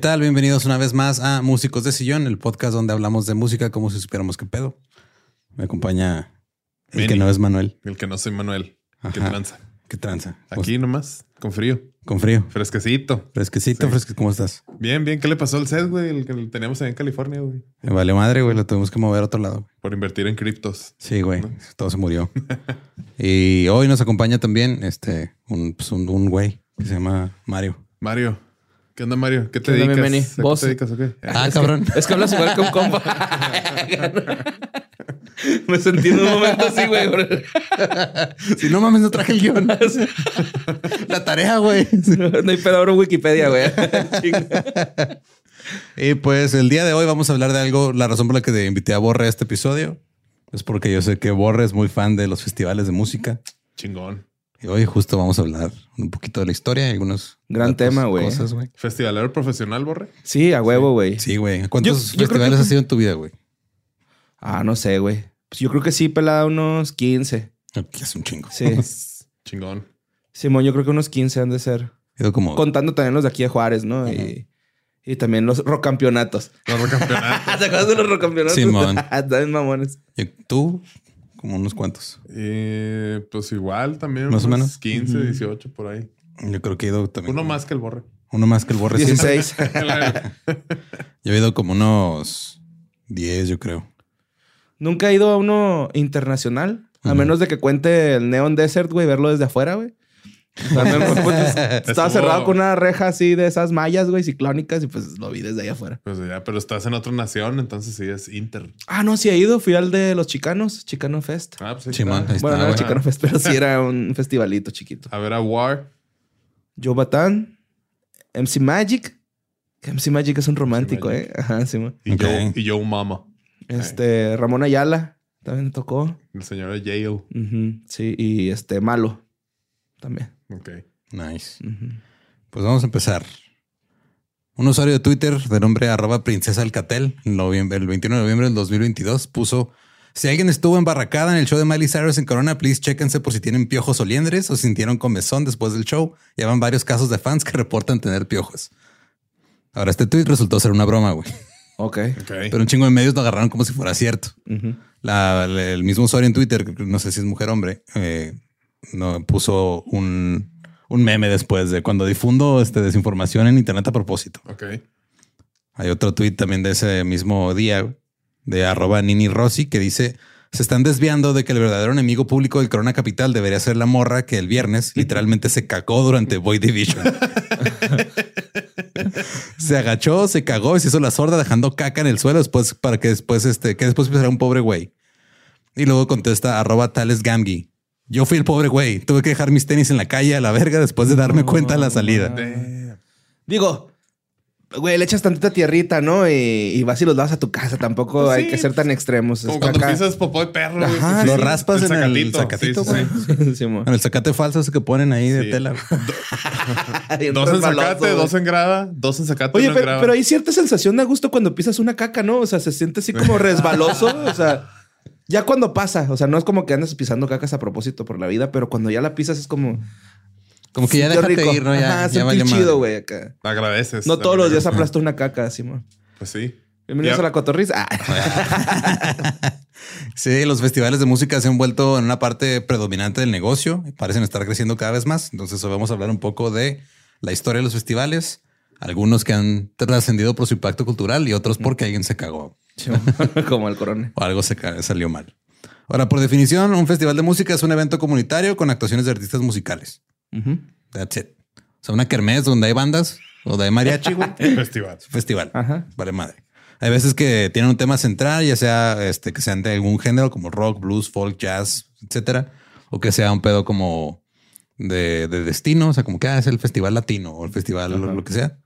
Tal? Bienvenidos una vez más a Músicos de Sillón, el podcast donde hablamos de música como si supiéramos qué pedo. Me acompaña el que no es Manuel. El que no soy Manuel. ¿Qué Ajá. tranza? ¿Qué tranza? Aquí nomás, con frío, Con frío. fresquecito. Fresquecito, Sí. fresquecito. ¿Cómo estás? Bien, bien. ¿Qué le pasó al set, güey? El que teníamos ahí en California, güey. Me vale madre, güey. Lo tuvimos que mover a otro lado. Por invertir en criptos. Sí, güey. Todo se murió. y hoy nos acompaña también este un, pues, un, un güey que se llama Mario. Mario. ¿Qué onda, Mario? ¿Qué te ¿Qué dedicas? ¿A qué ¿Vos? te dedicas o qué? Ah, cabrón. Es que hablas igual con compa. Me sentí en un momento así, güey. si no mames, no traje el guion. La tarea, güey. No hay pedo en Wikipedia, güey. Y pues el día de hoy vamos a hablar de algo. La razón por la que te invité a Borre a este episodio es porque yo sé que Borre es muy fan de los festivales de música. Chingón. Y hoy justo vamos a hablar un poquito de la historia y algunos Gran tema, güey. ¿Festivalero profesional, Borre? Sí, a huevo, güey. Sí, güey. ¿Cuántos Yo- yo creo festivales que- has sido en tu vida, güey? Ah, no sé, güey. Pues yo creo que sí, pelada unos 15. Aquí es un chingo. Sí. Chingón. Simón, yo creo que unos 15 han de ser. He ido como Contando también los de aquí de Juárez, ¿no? Y, y también los rocampeonatos. Los campeonatos. ¿Te acuerdas de los rocampeonatos? Simón. También mamones. ¿Y tú, como unos cuantos. Eh, pues igual también. Más o menos. 15, 18 por ahí. Yo creo que he ido también. Uno como- más que el Borre. Uno más que el Borre. siempre. 16. Yo he ido como unos 10, yo creo. Nunca he ido a uno internacional. A menos de que cuente el Neon Desert, güey, verlo desde afuera, güey. O sea, me- pues, estaba Estuvo- cerrado con una reja así de esas mallas, güey, ciclónicas, y pues lo vi desde ahí afuera. Pues ya, pero estás en otra nación, entonces sí es Inter. Ah, no, sí he ido. Fui al de los Chicanos, Chicano Fest. Ah, pues ahí Simón, está. bueno, no era. Chicano Fest, pero sí era un festivalito chiquito. A ver a War. Joe Batán, MC Magic. que MC Magic es un romántico. ¿eh? Ajá, sí, man. Y. Joe, y Joe Mama. Este, Ramón Ayala también tocó. El señor de Yale. Ujú, Sí, y este, Malo también. Ok. Nice. Pues vamos a empezar. Un usuario de Twitter de nombre arroba princesa Alcatel, el 21 de noviembre del 2022, puso: Si alguien estuvo embarracada en el show de Miley Cyrus en Corona, please chéquense por si tienen piojos o liendres o si sintieron comezón después del show. Ya van varios casos de fans que reportan tener piojos. Ahora, este tweet resultó ser una broma, güey. Ok. Ok. Pero un chingo de medios lo agarraron como si fuera cierto. La- el mismo usuario en Twitter, que no sé si es mujer o hombre, eh, no, puso un, un meme después de cuando difundo este, desinformación en Internet a propósito. Ok. Hay otro tweet también de ese mismo día de arroba Nini Rossi que dice se están desviando de que el verdadero enemigo público del Corona Capital debería ser la morra que el viernes literalmente se cagó durante Boy Division. se agachó, se cagó y se hizo la sorda dejando caca en el suelo después para que después este, que después pensara un pobre güey. Y luego contesta arroba tales Gamgi. Yo fui el pobre güey. Tuve que dejar mis tenis en la calle a la verga después de darme cuenta a la salida. Digo, güey, le echas tantita tierrita, ¿no? Y, y vas y los das a tu casa. Tampoco Pues hay que ser tan extremos. Como cuando pisas popó de perro. Ajá, pues, Lo sí. raspas en el sacatito, Sí, sí, güey. sí. Con el zacate falso ese que ponen ahí de tela. Dos en zacate, güey. dos en grada, dos en zacate, Oye, en pero, grada. pero hay cierta sensación de gusto cuando pisas una caca, ¿no? O sea, se siente así como resbaloso. o sea, ya cuando pasa, o sea, no es como que andas pisando cacas a propósito por la vida, pero cuando ya la pisas es como. Como que ya déjate rico. ir, ¿no? Ya, Ajá, ya chido, güey, acá. Agradeces. No todos los días Ajá. aplasto una caca, mo. Pues sí. Bienvenidos Ya. a la cotorriza. Ah. Sí, los festivales de música se han vuelto en una parte predominante del negocio y parecen estar creciendo cada vez más. Entonces, hoy vamos a hablar un poco de la historia de los festivales, algunos que han trascendido por su impacto cultural y otros porque alguien se cagó. como el corona. o algo se salió mal. Ahora, por definición, un festival de música es un evento comunitario con actuaciones de artistas musicales. Ujú. That's it. O sea, una kermés donde hay bandas o donde hay mariachi, güey. Festival. festival. Ajá. Vale madre. Hay veces que tienen un tema central, ya sea este que sean de algún género como rock, blues, folk, jazz, etcétera, o que sea un pedo como de, de destino, o sea, como que ah, es el festival latino o el festival lo, lo que sea.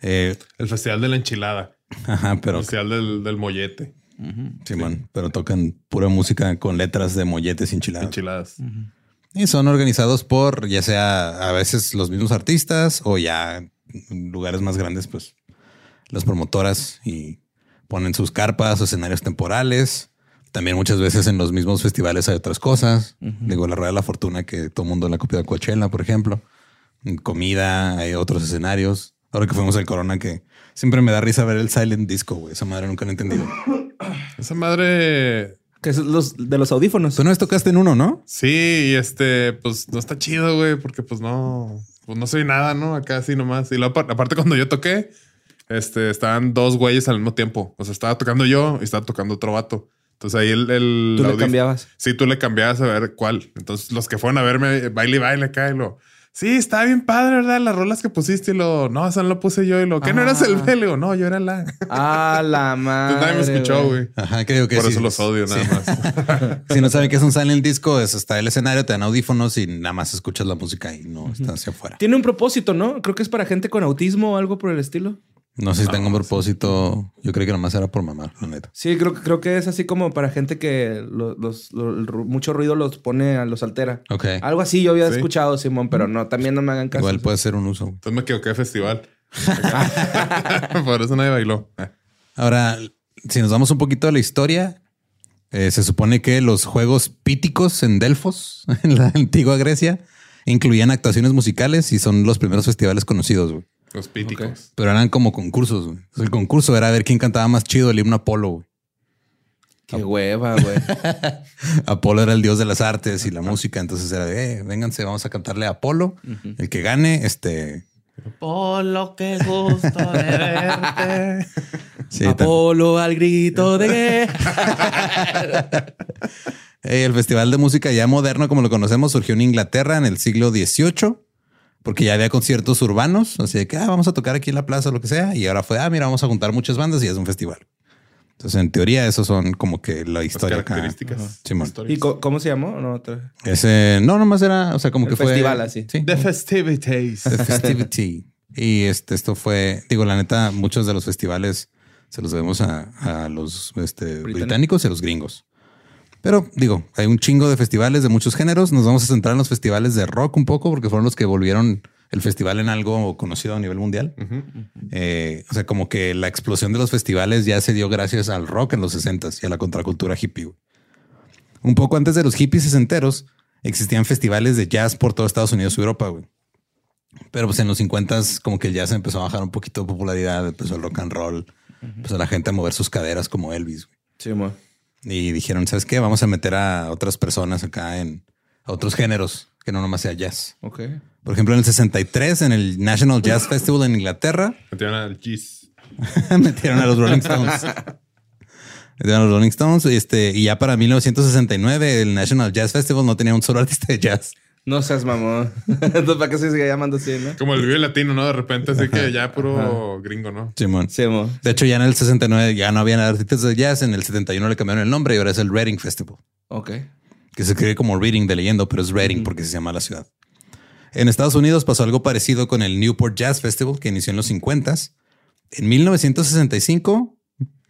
Eh, El festival de la enchilada. Ajá, pero festival del, del mollete. Simón, pero tocan pura música con letras de molletes enchilados. Enchiladas. Y son organizados por ya sea a veces los mismos artistas o ya en lugares más grandes, pues las promotoras y ponen sus carpas o escenarios temporales. También muchas veces en los mismos festivales hay otras cosas. Digo, la Rueda de la Fortuna, que todo el mundo la copia de Coachella, por ejemplo. Comida, hay otros escenarios. Ahora que fuimos al Corona, que siempre me da risa ver el Silent Disco, güey. Esa madre nunca la he entendido. Esa madre. Que es los de los audífonos. Tú no vez tocaste en uno, ¿no? Sí, y este, pues no está chido, güey, porque pues no, pues no soy nada, ¿no? Acá así nomás. Y luego, apar- aparte, cuando yo toqué, este, estaban dos güeyes al mismo tiempo. O sea, estaba tocando yo y estaba tocando otro vato. Entonces ahí el. el Tú le cambiabas. Sí, tú le cambiabas a ver cuál. Entonces los que fueron a verme, baile y baile acá y lo. Sí, está bien padre, ¿verdad? Las rolas que pusiste y lo. No, esa no lo puse yo y lo. ¿Qué no eras el Ah. B? Le digo, no, yo era la. Ah, la madre. Entonces nadie me escuchó, güey. Ajá, creo que Por sí. eso los odio Sí. nada más. Si no saben qué es un silent disco, es está el escenario, te dan audífonos y nada más escuchas la música y no está hacia afuera. Tiene un propósito, ¿no? Creo que es para gente con autismo o algo por el estilo. No sé si tengo un propósito. Yo creo que nomás era por mamar, la neta. Sí, creo, que- creo que es así como para gente que lo- los, lo- el ru- mucho ruido los pone, los altera. Ok. Algo así yo había Sí. escuchado, Simón, pero no, también no me hagan caso. Igual puede ser un uso. Entonces me equivoqué de festival. Por eso nadie bailó. Ahora, si nos vamos un poquito a la historia, eh, se supone que los juegos píticos en Delfos, en la antigua Grecia, incluían actuaciones musicales y son los primeros festivales conocidos, güey. Los píticos. Pero eran como concursos, güey. Entonces, el concurso era ver quién cantaba más chido el himno Apolo, güey. Qué hueva, güey. Apolo era el dios de las artes y la música. Entonces era de, eh, vénganse, vamos a cantarle a Apolo. El que gane, este... Polo, qué gusto de verte. sí, Apolo al grito de el festival de música ya moderno, como lo conocemos, surgió en Inglaterra en el siglo XVIII, porque ya había conciertos urbanos, así de que ah, vamos a tocar aquí en la plaza o lo que sea. Y ahora fue, ah, mira, vamos a juntar muchas bandas y es un festival. Entonces, en teoría, esos son como que la Las historia acá. características. ¿Y cómo se llamó? No, otra- Ese, no, nomás era, o sea, como El que fue festival, así. Sí. The festivities. The Festivity. y este, esto fue, digo, la neta, muchos de los festivales se los debemos a, a los este, británicos y a los gringos. Pero digo, hay un chingo de festivales de muchos géneros. Nos vamos a centrar en los festivales de rock un poco porque fueron los que volvieron el festival en algo conocido a nivel mundial. Eh, o sea, como que la explosión de los festivales ya se dio gracias al rock en los 60 y a la contracultura hippie. Un poco antes de los hippies sesenteros, existían festivales de jazz por todo Estados Unidos y Europa, güey. Pero pues en los 50 como que el jazz empezó a bajar un poquito de popularidad, empezó el rock and roll, empezó la gente a mover sus caderas como Elvis. güey. Simón. Y dijeron, ¿sabes qué? Vamos a meter a otras personas acá en a otros géneros que no nomás sea jazz. Ok. Por ejemplo, en el 63, en el National Jazz Festival en Inglaterra, Metieron al Gis. metieron a los Rolling Stones. Eran los Rolling Stones. Este, y ya para 1969, el National Jazz Festival no tenía un solo artista de jazz. No seas mamón. Entonces, ¿para qué se sigue llamando así, no? Como el vive latino, ¿no? De repente, así que ya puro gringo, ¿no? Simón. Mo. De hecho, ya en el 69 ya no habían artistas de jazz. En el 71 le cambiaron el nombre y ahora es el Reading Festival. Ok. que se escribe como reading de leyendo, pero es Reading porque se llama la ciudad. En Estados Unidos pasó algo parecido con el Newport Jazz Festival que inició en los 50 En 1965,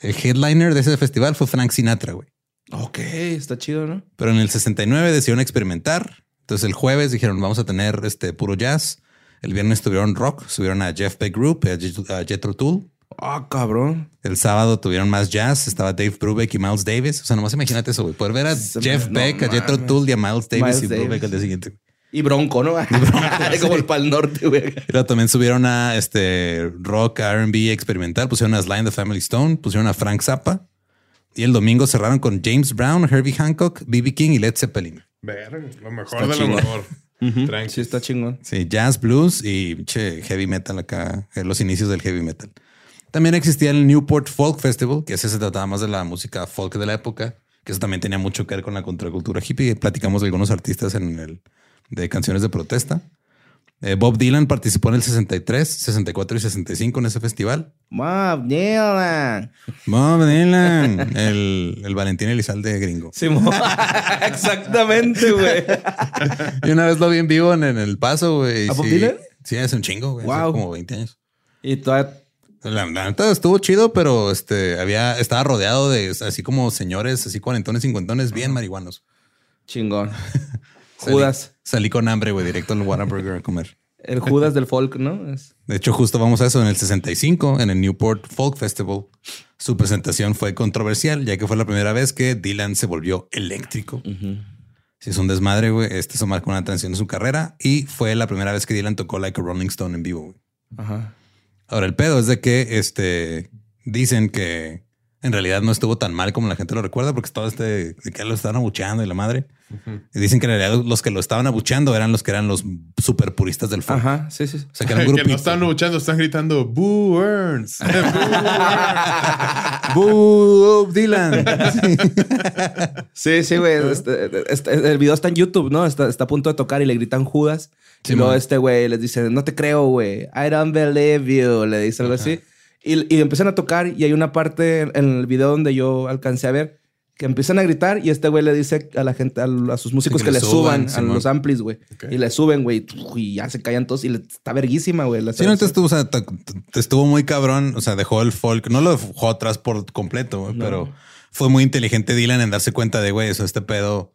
el headliner de ese festival fue Frank Sinatra, güey. Ok, está chido, ¿no? Pero en el 69 decidieron experimentar. Entonces el jueves dijeron vamos a tener este puro jazz. El viernes tuvieron rock, subieron a Jeff Beck Group, a Jet- a Jethro Tull. Ah, cabrón. El sábado tuvieron más jazz, estaba Dave Brubeck y Miles Davis. O sea, nomás imagínate eso, güey. Poder ver a Se me- Jeff no Beck, a Jethro. Tull y a Miles Davis Miles y Brubeck Davis. al día siguiente. Y bronco, ¿no? Como el pal norte, güey. Y luego también subieron a este rock, R&B experimental, pusieron a Sly and the Family Stone, pusieron a Frank Zappa. Y el domingo cerraron con James Brown, Herbie Hancock, B.B. King y Led Zeppelin. Ver, lo mejor Está de chingón. lo mejor. Tranqui. Sí, está chingón. Sí, jazz, blues y che, heavy metal acá, eh, los inicios del heavy metal. También existía el Newport Folk Festival, que ese se trataba más de la música folk de la época, que eso también tenía mucho que ver con la contracultura hippie. Platicamos de algunos artistas en el de canciones de protesta. Eh, Bob Dylan participó en el 63, 64 y 65 en ese festival. Bob Dylan. Bob Dylan, el, el Valentín Elizalde gringo. Sí. Exactamente, güey. Y una vez lo vi en vivo en, en El Paso, güey. y ¿A Bob sí, Dylan? Sí, hace un chingo, güey. hace Wow. como 20 años. Y todavía. La, neta estuvo chido, pero este había, estaba rodeado de así como señores, así cuarentones, cincuentones, bien marihuanos. Chingón. Judas. Salí con hambre, güey, directo al Whataburger a comer. El Judas del folk, ¿no? Es- De hecho, justo vamos a eso. En el 65, en el Newport Folk Festival, su presentación fue controversial, ya que fue la primera vez que Dylan se volvió eléctrico. Si es un desmadre, güey. Este eso marcó una transición en su carrera y fue la primera vez que Dylan tocó Like a Rolling Stone en vivo. güey. Ajá. Ahora, el pedo es de que este dicen que en realidad no estuvo tan mal como la gente lo recuerda, porque todo este de que lo estaban abucheando y la madre. Y dicen que en realidad los que lo estaban abucheando eran los que eran los super puristas del folk. Ajá. Sí, sí. O sea, que era un que grupito. no están luchando, están gritando Boo Earns. Boo, Bob Dylan. Sí. Sí, güey. Este- este- el video está en YouTube, ¿no? Está, está a punto de tocar y le gritan Judas. Sí, y luego man. este güey les dice, no te creo, güey. I don't believe you. Le dice algo así. Y, y empiezan a tocar y hay una parte en el video donde yo alcancé a ver que empiezan a gritar y este güey le dice a la gente, a, a sus músicos Sí, que, que le suban, suban, a los amplis, güey. Y le suben, güey. Y ya se callan todos y le, está verguísima, güey. la Sí, no, te estuvo, o sea, te- te estuvo muy cabrón. O sea, dejó el folk, no lo dejó atrás por completo, güey, No. pero fue muy inteligente Dylan en darse cuenta de, güey, eso, este pedo.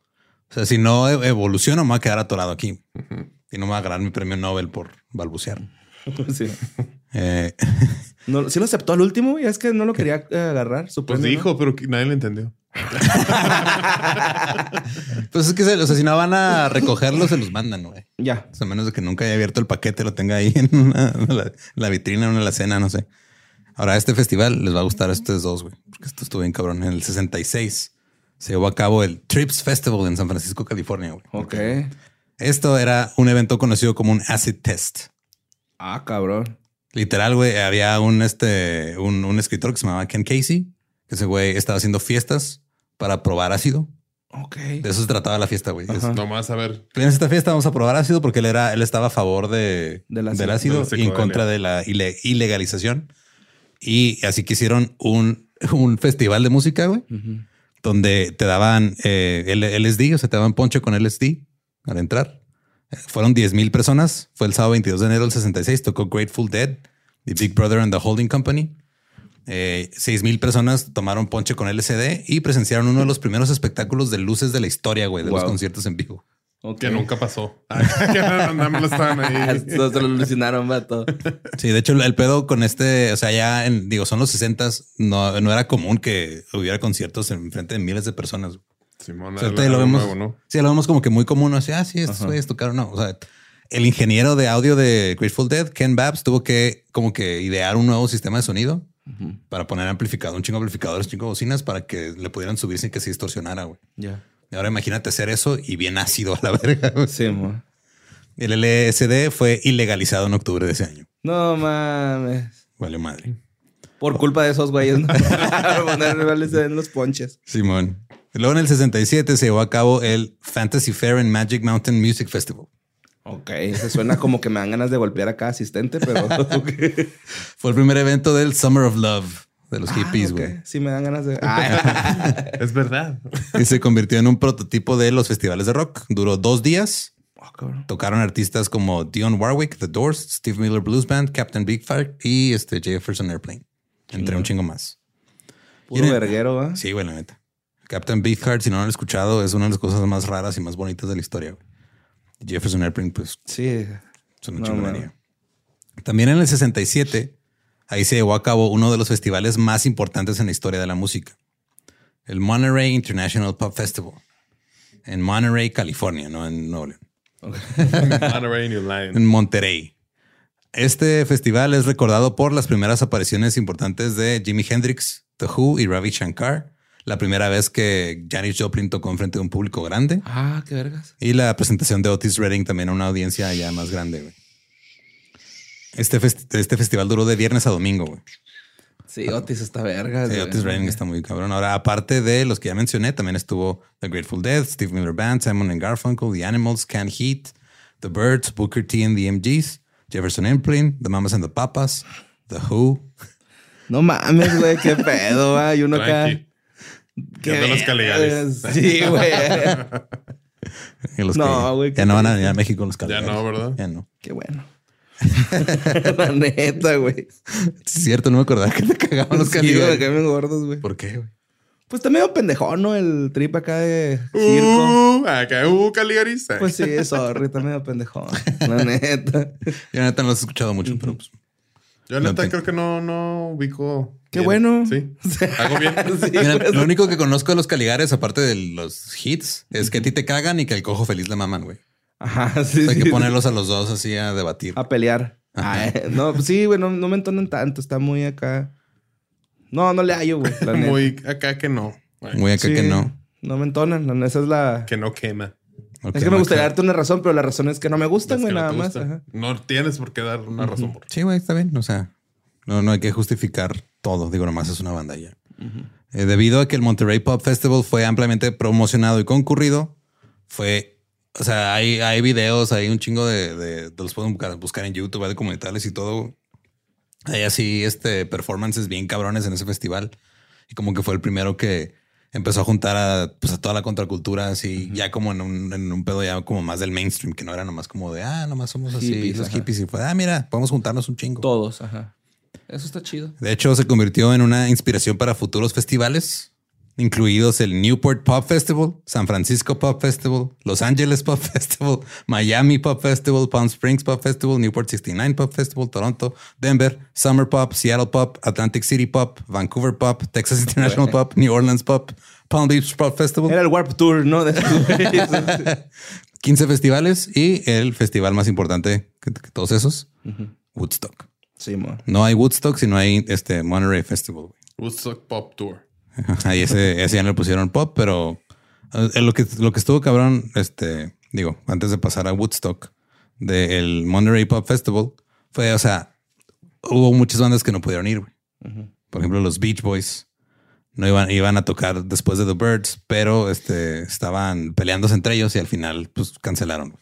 O sea, si no e- evoluciono, me voy a quedar atorado aquí y no me va a ganar mi premio Nobel por balbucear. Sí. Eh, No, sí lo aceptó al último, güey. Es que no lo quería eh, agarrar. su Pues premio, ¿no? dijo, pero nadie lo entendió. pues es que, se- o sea, si no van a recogerlo, se los mandan, güey. Ya. O sea, a menos de que nunca haya abierto el paquete, lo tenga ahí en una- la, la vitrina, en la cena, no sé. Ahora, este festival les va a gustar a estos dos, güey, porque esto estuvo bien cabrón. En el 66 se llevó a cabo el Trips Festival en San Francisco, California, güey. Ok. Esto era un evento conocido como un acid test. Ah, cabrón. Literal, güey, había un, este, un, un escritor que se llamaba Ken Casey, que ese güey estaba haciendo fiestas para probar ácido. Ok. De eso se trataba la fiesta, güey. Nomás a ver. En esta fiesta vamos a probar ácido porque él era, él estaba a favor de, Del ácido. del ácido De la y en contra de la ile- ilegalización. Y así que hicieron un, un festival de música, güey, donde te daban eh, LSD, o sea, te daban ponche con LSD al entrar. Fueron 10 mil personas. Fue el sábado 22 de enero del 66. Tocó Grateful Dead, The Big Brother and the Holding Company. Eh, 6 mil personas tomaron ponche con LSD y presenciaron uno de los primeros espectáculos de luces de la historia, güey, de los conciertos en vivo. Que nunca pasó. que nada más estaban ahí. Todos se lo alucinaron, vato. Sí, de hecho, el- el pedo con este, o sea, ya en, digo, son los 60 no, no era común que hubiera conciertos en frente de miles de personas. Simón, O sea, lo vemos, nuevo, ¿no? sí, lo vemos como que muy común. Así, ah, sí, estos güeyes tocaron. No, o sea, el ingeniero de audio de Grateful Dead, Ken Babs, tuvo que como que idear un nuevo sistema de sonido Ujú. para poner amplificador, un chingo de amplificadores, un chingo de bocinas para que le pudieran subir sin que se distorsionara, güey. Ya. Y ahora imagínate hacer eso y bien ácido a la verga. güey. Sí. El LSD fue ilegalizado en octubre de ese año. No mames. Vale madre. Por culpa de esos güeyes, ¿no? Ponerles en los ponches. Simón. Luego en el 67 se llevó a cabo el Fantasy Fair and Magic Mountain Music Festival. Ok, se suena como que me dan ganas de golpear a cada asistente, pero. Fue el primer evento del Summer of Love de los Ah, hippies, güey. Sí, me dan ganas de. Ah, Es verdad. Y se convirtió en un prototipo de los festivales de rock. Duró dos días. oh. Tocaron artistas como Dionne Warwick, The Doors, Steve Miller Blues Band, Captain Big Fire y este Jefferson Airplane. Entre un chingo más. Puro verguero, ¿va? Sí, güey, la neta. Captain Beefheart, si no lo han escuchado, es una de las cosas más raras y más bonitas de la historia. güey. Jefferson Airplane, pues, Sí. es una No, chingonería. También en el 67, ahí se llevó a cabo uno de los festivales más importantes en la historia de la música. El Monterey International Pop Festival. En Monterey, California, no en Nuevo León. Monterey, New Line. En Monterey. Este festival es recordado por las primeras apariciones importantes de Jimi Hendrix, The Who y Ravi Shankar. La primera vez que Janis Joplin tocó en frente de un público grande. Ah, qué vergas. Y la presentación de Otis Redding también a una audiencia ya más grande. güey. Este, festi- este festival duró de viernes a domingo. güey. Sí, Otis está vergas. Sí, güey. Otis Redding está muy cabrón. Ahora, aparte de los que ya mencioné, también estuvo The Grateful Dead, Steve Miller Band, Simon and Garfunkel, The Animals, Canned Heat, The Birds, Booker T and the MGs, Jefferson Airplane, The Mamas and the Papas, The Who. No mames, güey, qué pedo, va. Y uno acá. Que de los Caligaris. Sí, güey. No, que güey, Ya no van a venir a México los Ya Caligaris. no, ¿verdad? Ya no. Qué bueno. La neta, güey. Es cierto, no me acordaba que te cagaban los Sí, me Caligaris. caen gordos, güey. ¿Por qué, güey? Pues está medio pendejón, ¿no? El trip acá de circo. Uh, acá, uh, Caligaris. Pues sí, sorry, está medio pendejón. La neta. Yo neta no los he escuchado mucho, pero pues Yo neta creo que no, no ubico. Qué bien. bueno. Sí. Hago bien. Sí, Mira, pues. lo único que conozco de los Caligares, aparte de los hits, es que a ti te cagan y que al cojo feliz le maman, güey. Ajá, sí. Hay sí. que ponerlos a los dos así a debatir. A pelear. Ajá. Ay, no, pues sí, güey, no, no me entonan tanto. Está muy acá. No, no le hallo, güey. la. Muy acá que no. Muy acá Sí, que no. No me entonan. la Esa es la. Que no quema. Es que me gustaría darte una razón, pero la razón es que no me gustan, güey, no nada más. Ajá. No tienes por qué dar una razón por Sí, güey, está bien. O sea, no, no hay que justificar todo. Digo, nomás es una banda ya. Eh, debido a que el Monterrey Pop Festival fue ampliamente promocionado y concurrido, fue, o sea, hay, hay videos, hay un chingo de, de, de los pueden buscar, buscar en YouTube, hay documentales y todo. Hay así, este, performances bien cabrones en ese festival. Y como que fue el primero que empezó a juntar a, pues, a toda la contracultura, así, ya como en un, en un pedo ya como más del mainstream, que no era nomás como de, ah, nomás somos así, los ajá. hippies. Y fue, ah, mira, podemos juntarnos un chingo. Todos, ajá. Eso está chido. De hecho, se convirtió en una inspiración para futuros festivales, incluidos el Newport Pop Festival, San Francisco Pop Festival, Los Angeles Pop Festival, Miami Pop Festival, Palm Springs Pop Festival, Newport 69 Pop Festival, Toronto, Denver, Summer Pop, Seattle Pop, Atlantic City Pop, Vancouver Pop, Texas International Pop, New Orleans Pop, Palm Beach Pop Festival. Era el Warp Tour, ¿no? De estos güeyes. 15 festivales y el festival más importante que, que todos esos, Woodstock. Sí. No hay Woodstock, sino hay este Monterey Festival. güey. Woodstock Pop Tour. Ahí ese, ese ya no le pusieron pop, pero eh, lo que, lo que estuvo cabrón, este, digo, antes de pasar a Woodstock, del Monterey Pop Festival, fue, o sea, hubo muchas bandas que no pudieron ir, güey. Por ejemplo, los Beach Boys no iban, iban a tocar después de The Birds, pero este, estaban peleándose entre ellos y al final, pues, cancelaron.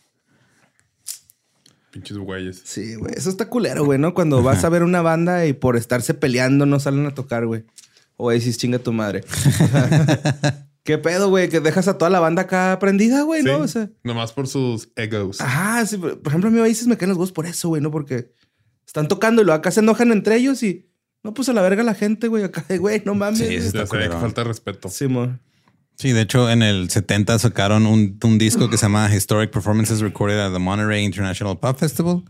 Pinches güeyes. Sí, güey. Eso está culero, güey, ¿no? Cuando vas a ver una banda y por estarse peleando no salen a tocar, güey. O dices, chinga tu madre. ¿Qué pedo, güey? Que dejas a toda la banda acá prendida, güey, ¿no? Sí, O sea, Nomás por sus egos. ajá, sí. Por ejemplo, a mí a veces me caen los huevos por eso, güey, ¿no? Porque están tocando y luego acá se enojan entre ellos y no, pues a la verga la gente, güey. Acá, de, güey, no mames. Sí, sí, está ya sé, que culero. falta respeto. Sí, mo. Sí, de hecho, en el 70 sacaron un, un disco que se llama Historic Performances Recorded at the Monterey International Pop Festival.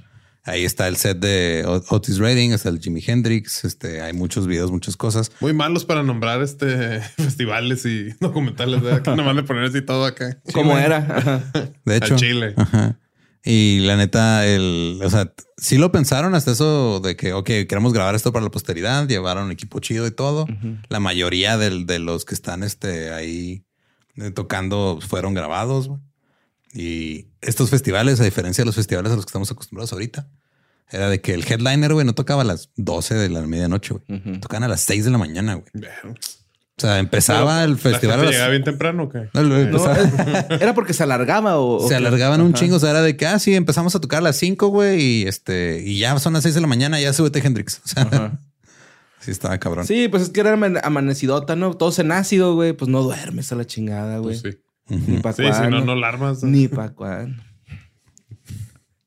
Ahí está el set de Ot- Otis Redding, está el Jimi Hendrix, este, hay muchos videos, muchas cosas. Muy malos para nombrar este festivales y documentales. ¿verdad? Que nomás le poner así todo acá. ¿Cómo era? Ajá. De hecho, Al Chile. Ajá. Y la neta, el, o sea, sí lo pensaron hasta eso de que, ok, queremos grabar esto para la posteridad, llevaron equipo chido y todo. La mayoría del- de los que están este, ahí eh, tocando fueron grabados. güey. Y estos festivales, a diferencia de los festivales a los que estamos acostumbrados ahorita, era de que el headliner, güey, no tocaba a las 12 de la medianoche, güey. Ujú. Tocaban a las 6 de la mañana, güey. Bueno. O sea, empezaba el festival ¿La gente las... llegaba bien temprano o qué? No, lo- No, era porque se alargaba o. se alargaban un chingo. O sea, era de que, ah, sí, empezamos a tocar a las 5, güey, y este, y ya son las 6 de la mañana, ya súbete Hendrix. O sea, Ajá. sí estaba cabrón. Sí, pues es que era aman- amanecidota, ¿no? Todos en ácido, güey. Pues no duermes a la chingada, güey. Pues sí. Ni pa' Sí, si no, no alarmas. Ni pa' cuándo.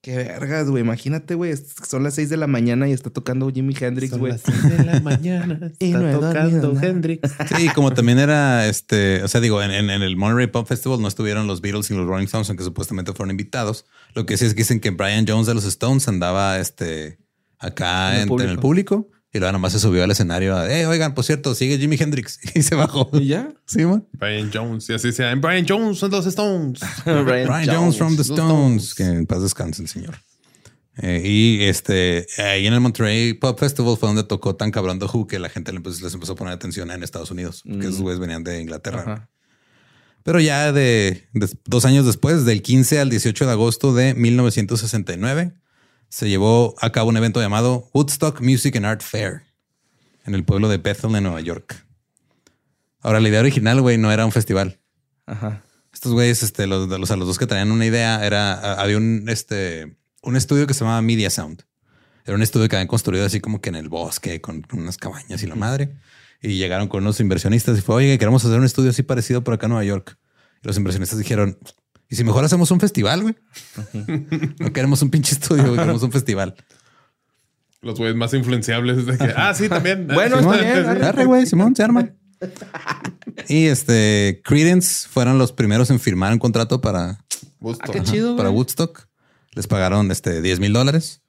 Qué vergas, güey. Imagínate, güey. Son las 6 de la mañana y está tocando Jimi Hendrix, Son güey. las seis de la mañana. Y no he Está tocando. Hendrix. Sí, como también era este, o sea, digo, en, en- en el Monterey Pop Festival no estuvieron los Beatles y los Rolling Stones, aunque supuestamente fueron invitados. Lo que sí es que dicen que Brian Jones de los Stones andaba este acá En el en, el público y luego nomás se subió al escenario. Eh, oigan, por cierto, sigue Jimi Hendrix y se bajó. ¿Y ya? Sí, man. Brian Jones. Y así se llama. Brian Jones son los Stones. Brian, Brian Jones, from the Stones. Stones. Que en paz descanse el señor. Eh, y este, ahí en el Monterey Pop Festival fue donde tocó tan cabrón The Who que la gente le empezó- les empezó a poner atención en Estados Unidos, porque Mm. esos güeyes venían de Inglaterra. Ajá. Pero ya de, de- dos años después, del 15 al 18 de agosto de 1969, se llevó a cabo un evento llamado Woodstock Music and Art Fair en el pueblo de Bethel, en Nueva York. Ahora, la idea original, güey, no era un festival. Ajá. Estos güeyes, este, los, de los, a los dos que traían una idea, era, había un, este, un estudio que se llamaba Media Sound. Era un estudio que habían construido así como que en el bosque, con, con unas cabañas y la madre. Y llegaron con unos inversionistas y fue, oye, queremos hacer un estudio así parecido por acá en Nueva York. Y los inversionistas dijeron, ¿y si mejor hacemos un festival, güey? no queremos un pinche estudio, güey, queremos un festival. Los güeyes más influenciables. De que, ah, sí, también. Bueno, Simón, está bien, arre. arre, güey, Simón, se arma. Y este, Credence fueron los primeros en firmar un contrato para Gusto. Ah, chido, para. Woodstock. Les pagaron este 10 mil dólares.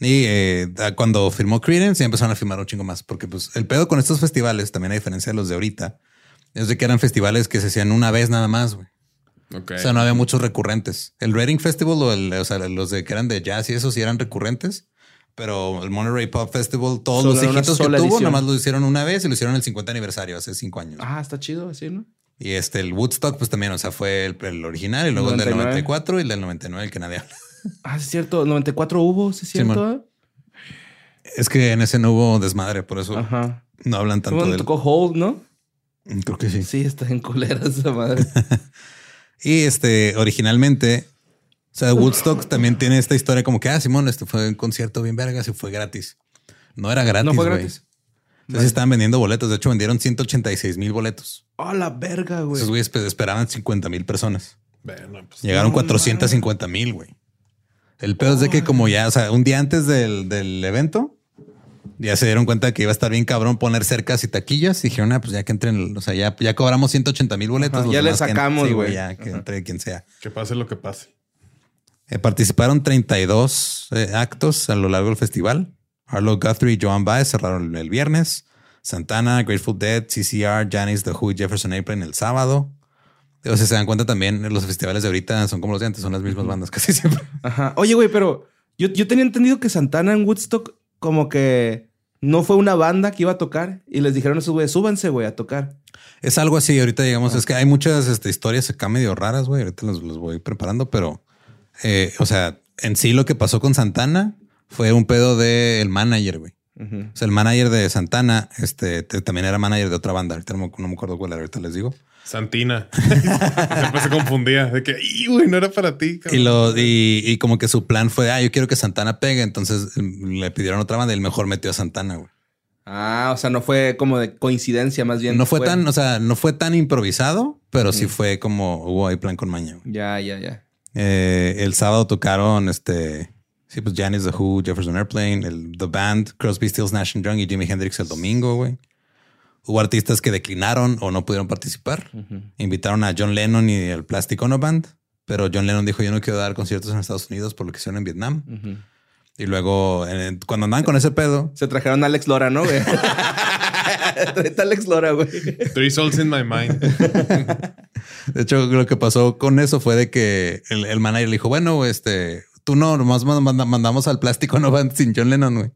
Y eh, cuando firmó Credence, ya empezaron a firmar un chingo más. Porque pues el pedo con estos festivales, también a diferencia de los de ahorita, es de que eran festivales que se hacían una vez nada más, güey. O sea, no había muchos recurrentes. El Reading Festival o, el, o sea, los de que eran de jazz y eso sí eran recurrentes. Pero el Monterey Pop Festival, todos Solo los hijitos que tuvo, edición. nomás lo hicieron una vez y lo hicieron el 50 aniversario hace cinco años. Ah, está chido así, ¿no? Y este, el Woodstock, pues también, o sea, fue el, el original y luego el del 99. 94 y el del 99, el que nadie habla. Ah, es cierto. 94 hubo, sí es Simón. cierto. Es que en ese no hubo desmadre, por eso Ajá. no hablan tanto ¿Cómo del... tocó Hold, no? Creo que sí. Sí, está en culera esa madre. Y este, originalmente, o sea, Woodstock también tiene esta historia como que, ah, Simón, este fue un concierto bien vergas y fue gratis. No era gratis, ¿No fue güey. gratis? Sí estaban vendiendo boletos. De hecho, vendieron 186 mil boletos. Oh, la verga, güey. Esos güeyes pues, esperaban 50 mil personas. Bueno, pues, Llegaron No 450 mil, güey. El pedo es de que como ya, o sea, un día antes del, del evento, ya se dieron cuenta que iba a estar bien cabrón poner cercas y taquillas. Y dijeron, ah, pues ya que entren, o sea, ya, ya cobramos 180 mil boletos. Ajá, los ya le sacamos, sí, güey. Ya que entre quien sea. que pase lo que pase. Eh, participaron 32 eh, actos a lo largo del festival. Arlo Guthrie y Joan Baez cerraron el viernes. Santana, Grateful Dead, CCR, Janis, The Who y Jefferson Airplane el sábado. O sea, se dan cuenta también, los festivales de ahorita son como los de antes, son las mismas bandas casi siempre. Ajá. Oye, güey, pero yo, yo tenía entendido que Santana en Woodstock como que no fue una banda que iba a tocar y les dijeron a esos güeyes, súbanse, güey, a tocar. Es algo así, ahorita digamos, es que hay muchas este, historias acá medio raras, güey, ahorita los, los voy preparando, pero, eh, o sea, en sí lo que pasó con Santana fue un pedo del manager, güey. Ujú. O sea, el manager de Santana, este, te- también era manager de otra banda, ahorita no, me- no me acuerdo cuál era, ahorita les digo. Santina. Siempre se confundía. De que, "Ih, güey, no era para ti. cabrón". Y, lo, y, y como que su plan fue, ah, yo quiero que Santana pegue, entonces mm, le pidieron otra banda y el mejor metió a Santana, güey. Ah, o sea, no fue como de coincidencia, más bien. No fue tan, o sea, no fue tan improvisado, pero sí fue como hubo ahí plan con maña. güey. Ya, ya, ya. Eh, el sábado tocaron este, sí, pues Janis The Who, Jefferson Airplane, el The Band, Crosby, Stills, Nash and Young y Jimi Hendrix el domingo, güey. Hubo artistas que declinaron o no pudieron participar. Invitaron a John Lennon y el Plastic Ono Band, pero John Lennon dijo yo no quiero dar conciertos en Estados Unidos por lo que hicieron en Vietnam. Y luego eh, cuando andaban con ese pedo, Se trajeron a Alex Lora, ¿no, güey? A Alex Lora, güey. Three souls in my mind. de hecho lo que pasó con eso fue de que el, el manager le dijo, bueno, este, tú no, nomás manda- mandamos al Plastic Ono Band sin John Lennon, güey.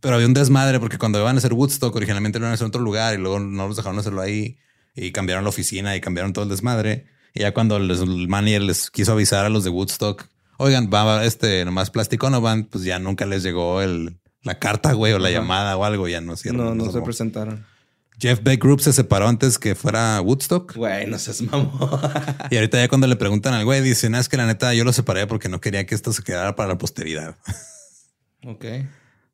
Pero había un desmadre porque cuando iban a hacer Woodstock, originalmente lo iban a hacer en otro lugar y luego no los dejaron hacerlo ahí y cambiaron la oficina y cambiaron todo el desmadre. Y ya cuando les- el manager les quiso avisar a los de Woodstock, oigan, va este nomás plástico no van, pues ya nunca les llegó el, la carta, güey, o la Ajá. llamada o algo, ya no hicieron. No, no se presentaron. Jeff Beck Group se separó antes que fuera Woodstock. Güey, no seas mamón. Y ahorita ya cuando le preguntan al güey, dicen, "Ah, es que la neta yo lo separé porque no quería que esto se quedara para la posteridad. ok.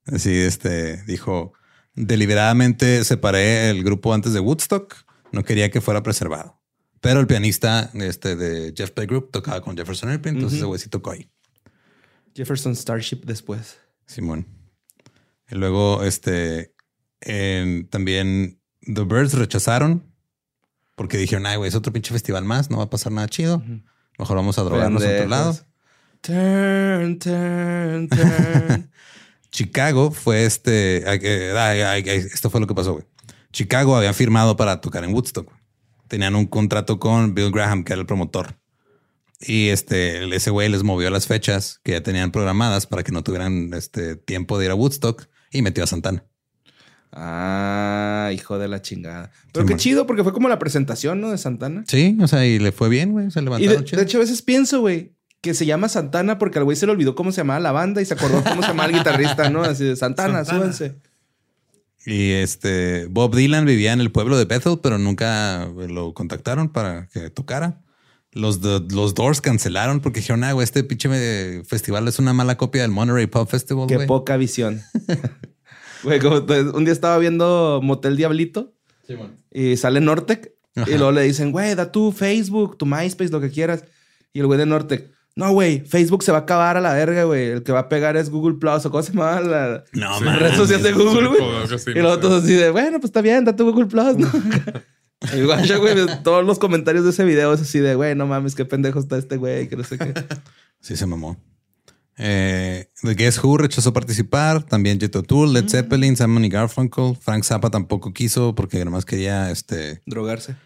Así, este, dijo, deliberadamente separé el grupo antes de Woodstock, no quería que fuera preservado. Pero el pianista este, de Jeff Beck Group tocaba con Jefferson Airplane, entonces ese güey sí tocó ahí. Jefferson Starship después. Simón. Y luego, este, en- también The Birds rechazaron porque dijeron, ay, güey, es otro pinche festival más, no va a pasar nada chido. Mejor vamos a drogarnos a otro lado. Turn, turn, turn. Chicago fue este. esto fue lo que pasó, güey. Chicago había firmado para tocar en Woodstock. Tenían un contrato con Bill Graham, que era el promotor. Y este, ese güey les movió las fechas que ya tenían programadas para que no tuvieran este tiempo de ir a Woodstock y metió a Santana. ah, hijo de la chingada. Pero qué man. chido, porque fue como la presentación, ¿no? De Santana. Sí, o sea, y le fue bien, güey. Se Y levantaron de, chido. de hecho, a veces pienso, güey, que se llama Santana porque al güey se le olvidó cómo se llamaba la banda y se acordó cómo se llamaba el guitarrista, ¿no? Así de Santana, Santana. súbanse. Y este Bob Dylan vivía en el pueblo de Bethel, pero nunca lo contactaron para que tocara. Los, los Doors cancelaron porque dijeron, ah, güey, este pinche festival es una mala copia del Monterey Pop Festival, Qué güey. poca visión. Güey, como un día estaba viendo Motel Diablito y sale Nortec Ajá. y luego le dicen, güey, da tu Facebook, tu MySpace, lo que quieras. Y el güey de Nortec, no, güey, Facebook se va a acabar a la verga, güey. El que va a pegar es Google Plus o cómo se llama la, No, Sí. red social de Google, güey. Y los otros así de, bueno, pues está bien, da tu Google Plus, ¿no? y güey, todos los comentarios de ese video es así de, güey, no mames, qué pendejo está este güey, que no sé qué. Sí, se mamó. Eh, The Guess Who rechazó participar. También Jet O'Toole, Led Zeppelin, Simon y Garfunkel. Frank Zappa tampoco quiso porque nomás quería este. Drogarse.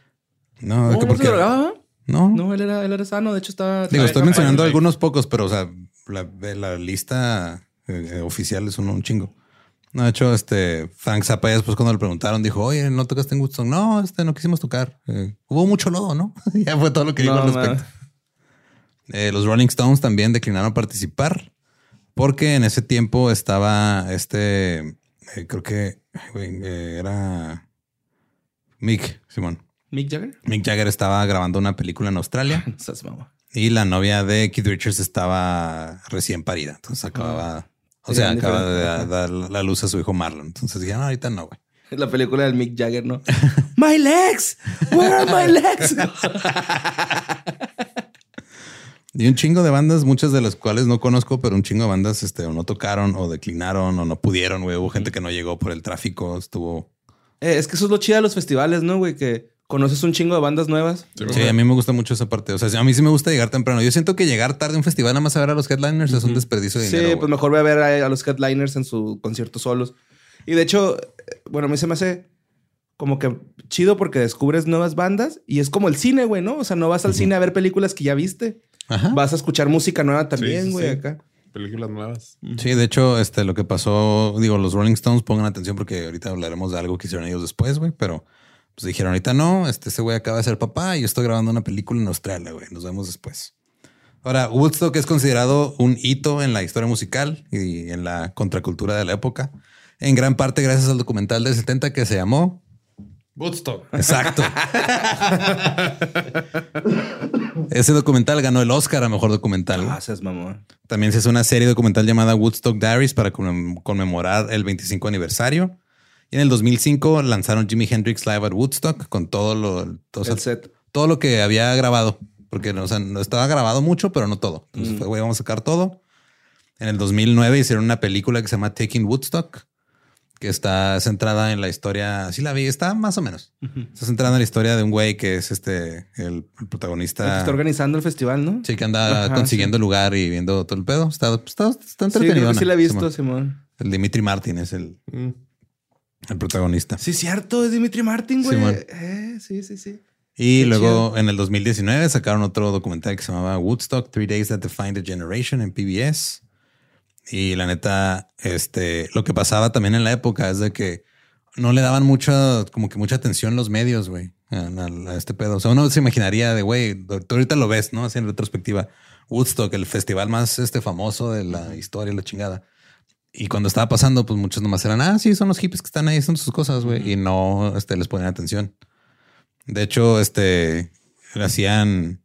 No, ¿No, que no porque. se drogaba? No, No, él era, él era sano. De hecho, estaba... Digo, estoy mencionando algunos pocos, pero o sea, la, la lista eh, oficial es un, un chingo. No, de hecho, este Frank Zappa después cuando le preguntaron dijo, oye, ¿no tocaste en Woodstock? No, este no quisimos tocar. Eh, hubo mucho lodo, ¿no? ya fue todo lo que dijo No, al respecto. Eh, los Rolling Stones también declinaron participar porque en ese tiempo estaba este, eh, creo que eh, era Mick, Simón. ¿Mick Jagger? Mick Jagger estaba grabando una película en Australia. Y la novia de Keith Richards estaba recién parida. Entonces acababa, o sea, acaba de dar la luz a su hijo Marlon. Entonces dije, no, ahorita no, güey. La película del Mick Jagger, ¿no? ¡My legs! ¡Where are my legs? Y un chingo de bandas, muchas de las cuales no conozco, pero un chingo de bandas este, o no tocaron o declinaron o no pudieron, güey. Hubo gente que no llegó por el tráfico, estuvo... Eh, es que eso es lo chido de los festivales, ¿no, güey? Que conoces un chingo de bandas nuevas. Sí, Sí, a mí me gusta mucho esa parte. O sea, a mí sí me gusta llegar temprano. Yo siento que llegar tarde a un festival nada más a ver a los headliners es un desperdicio de Sí, dinero. pues güey. mejor voy a ver a, a los headliners en su concierto solos. Y de hecho, bueno, a mí se me hace como que chido porque descubres nuevas bandas y es como el cine, güey, ¿no? O sea, no vas al cine a ver películas que ya viste. Ajá. Vas a escuchar música nueva Sí, también, sí, güey, sí. acá. Películas nuevas. Sí, de hecho, este, lo que pasó, digo, los Rolling Stones pongan atención porque ahorita hablaremos de algo que hicieron ellos después, güey, pero pues dijeron ahorita no, este, ese güey acaba de ser papá y yo estoy grabando una película en Australia, güey, nos vemos después. Ahora, Woodstock es considerado un hito en la historia musical y en la contracultura de la época, en gran parte gracias al documental del 70 que se llamó Woodstock. Exacto. Ese documental ganó el Oscar a mejor documental. güey. Ah, mamón. También se hizo una serie documental llamada Woodstock Diaries para conmem- conmemorar el 25 aniversario. Y en el 2005 lanzaron Jimi Hendrix Live at Woodstock con todo lo, todo, El set. todo lo que había grabado. Porque o sea, no estaba grabado mucho, pero no todo. Entonces fue, güey, vamos a sacar todo. En el 2009 hicieron una película que se llama Taking Woodstock, que está centrada en la historia. Sí la vi, está más o menos. Está centrada en la historia de un güey que es este, el, el El que protagonista. está organizando el festival, ¿no? Sí, que anda Ajá, consiguiendo lugar y viendo todo el pedo. Está, está, está Sí, entretenido. que sí la he visto, Simón. Simón. El Dimitri Martin es el, Mm. El protagonista. Sí, cierto, es Dimitri Martin, güey. Simón. eh, sí, sí, sí. Y Qué luego en el 2019 sacaron otro documental que se llamaba Woodstock, Three Days That Defined a Generation en PBS. Y la neta, este, lo que pasaba también en la época es de que no le daban mucha, como que mucha atención los medios, güey. a, a- a este pedo. O sea, uno se imaginaría de, güey, tú ahorita lo ves, ¿no? Así en retrospectiva. Woodstock, el festival más este, famoso de la historia, la chingada. Y cuando estaba pasando, pues muchos nomás eran, ah, sí, son los hippies que están ahí haciendo sus cosas, güey. Y no este, les ponían atención. De hecho, este, hacían,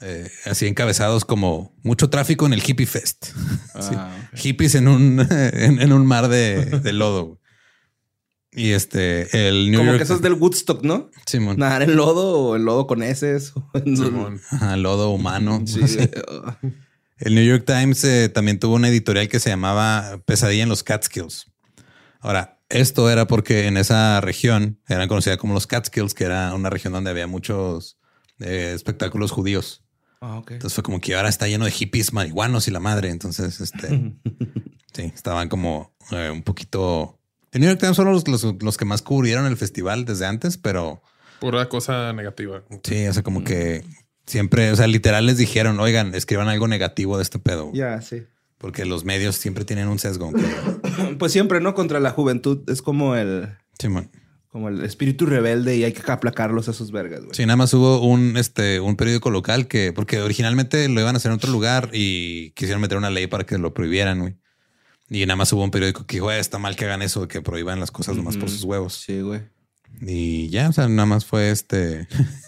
eh, hacían encabezados como mucho tráfico en el hippie fest. Sí. Ah. Hippies en un, en, en un mar de, de lodo. Y este, el New Como York. que eso es del Woodstock, ¿no? Simón. Nadar en lodo o en lodo con heces. Simón. Ajá, lodo humano. Sí. El New York Times eh, también tuvo una editorial que se llamaba Pesadilla en los Catskills. Ahora, esto era porque en esa región eran conocidas como los Catskills, que era una región donde había muchos eh, espectáculos judíos. Ah, ok. Entonces fue como que ahora está lleno de hippies marihuanos y la madre. Entonces, este, sí, estaban como eh, un poquito. El New York Times fueron los, los, los que más cubrieron el festival desde antes, pero Pura cosa negativa. sí, o sea, como que siempre, o sea, literal les dijeron, oigan, escriban algo negativo de este pedo. Ya, sí. Porque los medios siempre tienen un sesgo. Pues siempre, ¿no? Contra la juventud es como el, Simón. como el espíritu rebelde y hay que aplacarlos a sus vergas, güey. Sí, nada más hubo un, este, un periódico local que, porque originalmente lo iban a hacer en otro lugar y quisieron meter una ley para que lo prohibieran, güey. Y nada más hubo un periódico que dijo, "Eh, está mal que hagan eso, que prohíban las cosas nomás por sus huevos. Sí, güey. Y ya, o sea, nada más fue este.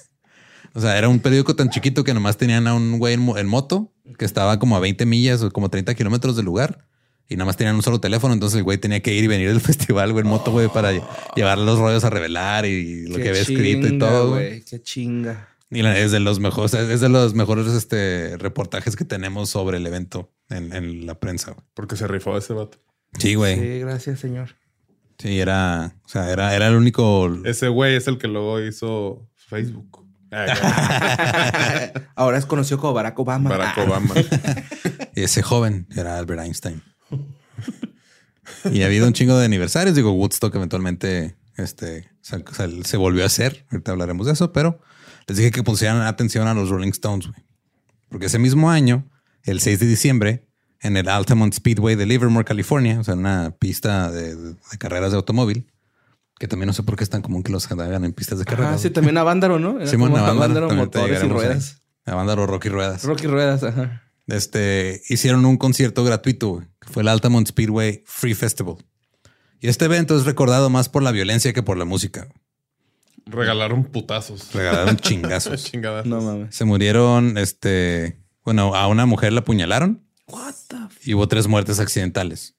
o sea, era un periódico tan chiquito que nomás tenían a un güey en, mo- en moto que estaba como a 20 millas o como 30 kilómetros del lugar y nada más tenían un solo teléfono. Entonces el güey tenía que ir y venir del festival, güey, en moto, güey, para llevar los rollos a revelar y lo Qué que había escrito y chinga, todo, güey. Qué chinga. Y la- es de los mejores, es de los mejores este, reportajes que tenemos sobre el evento en, en la prensa. güey. Porque se rifó ese vato. Sí, güey. Sí. Sí, gracias, señor. era, o sea, era, era el único. Ese güey es el que luego hizo Facebook. Ah, Ahora es conocido como Barack Obama. Barack Ah. Obama. Ese joven era Albert Einstein. y ha habido un chingo de aniversarios. Digo, Woodstock eventualmente este, se, volvió a hacer. Ahorita hablaremos de eso, pero les dije que pusieran atención a los Rolling Stones. güey. Porque ese mismo año, el 6 de diciembre, en el Altamont Speedway de Livermore, California, o sea, una pista de, de- de carreras de automóvil, que también no sé por qué es tan común que los hagan en pistas de carreras. Ah, sí, también a Vándaro, ¿no? Era Simón te motores y ruedas. Navándaro, Rocky Ruedas. Rocky Ruedas, ajá. este, hicieron un concierto gratuito, que fue el Altamont Speedway Free Festival. Y este evento es recordado más por la violencia que por la música. Regalaron putazos. Regalaron chingazos. Chingadas. No mames. Se murieron, este, bueno, a una mujer la apuñalaron What the f- y hubo tres muertes accidentales.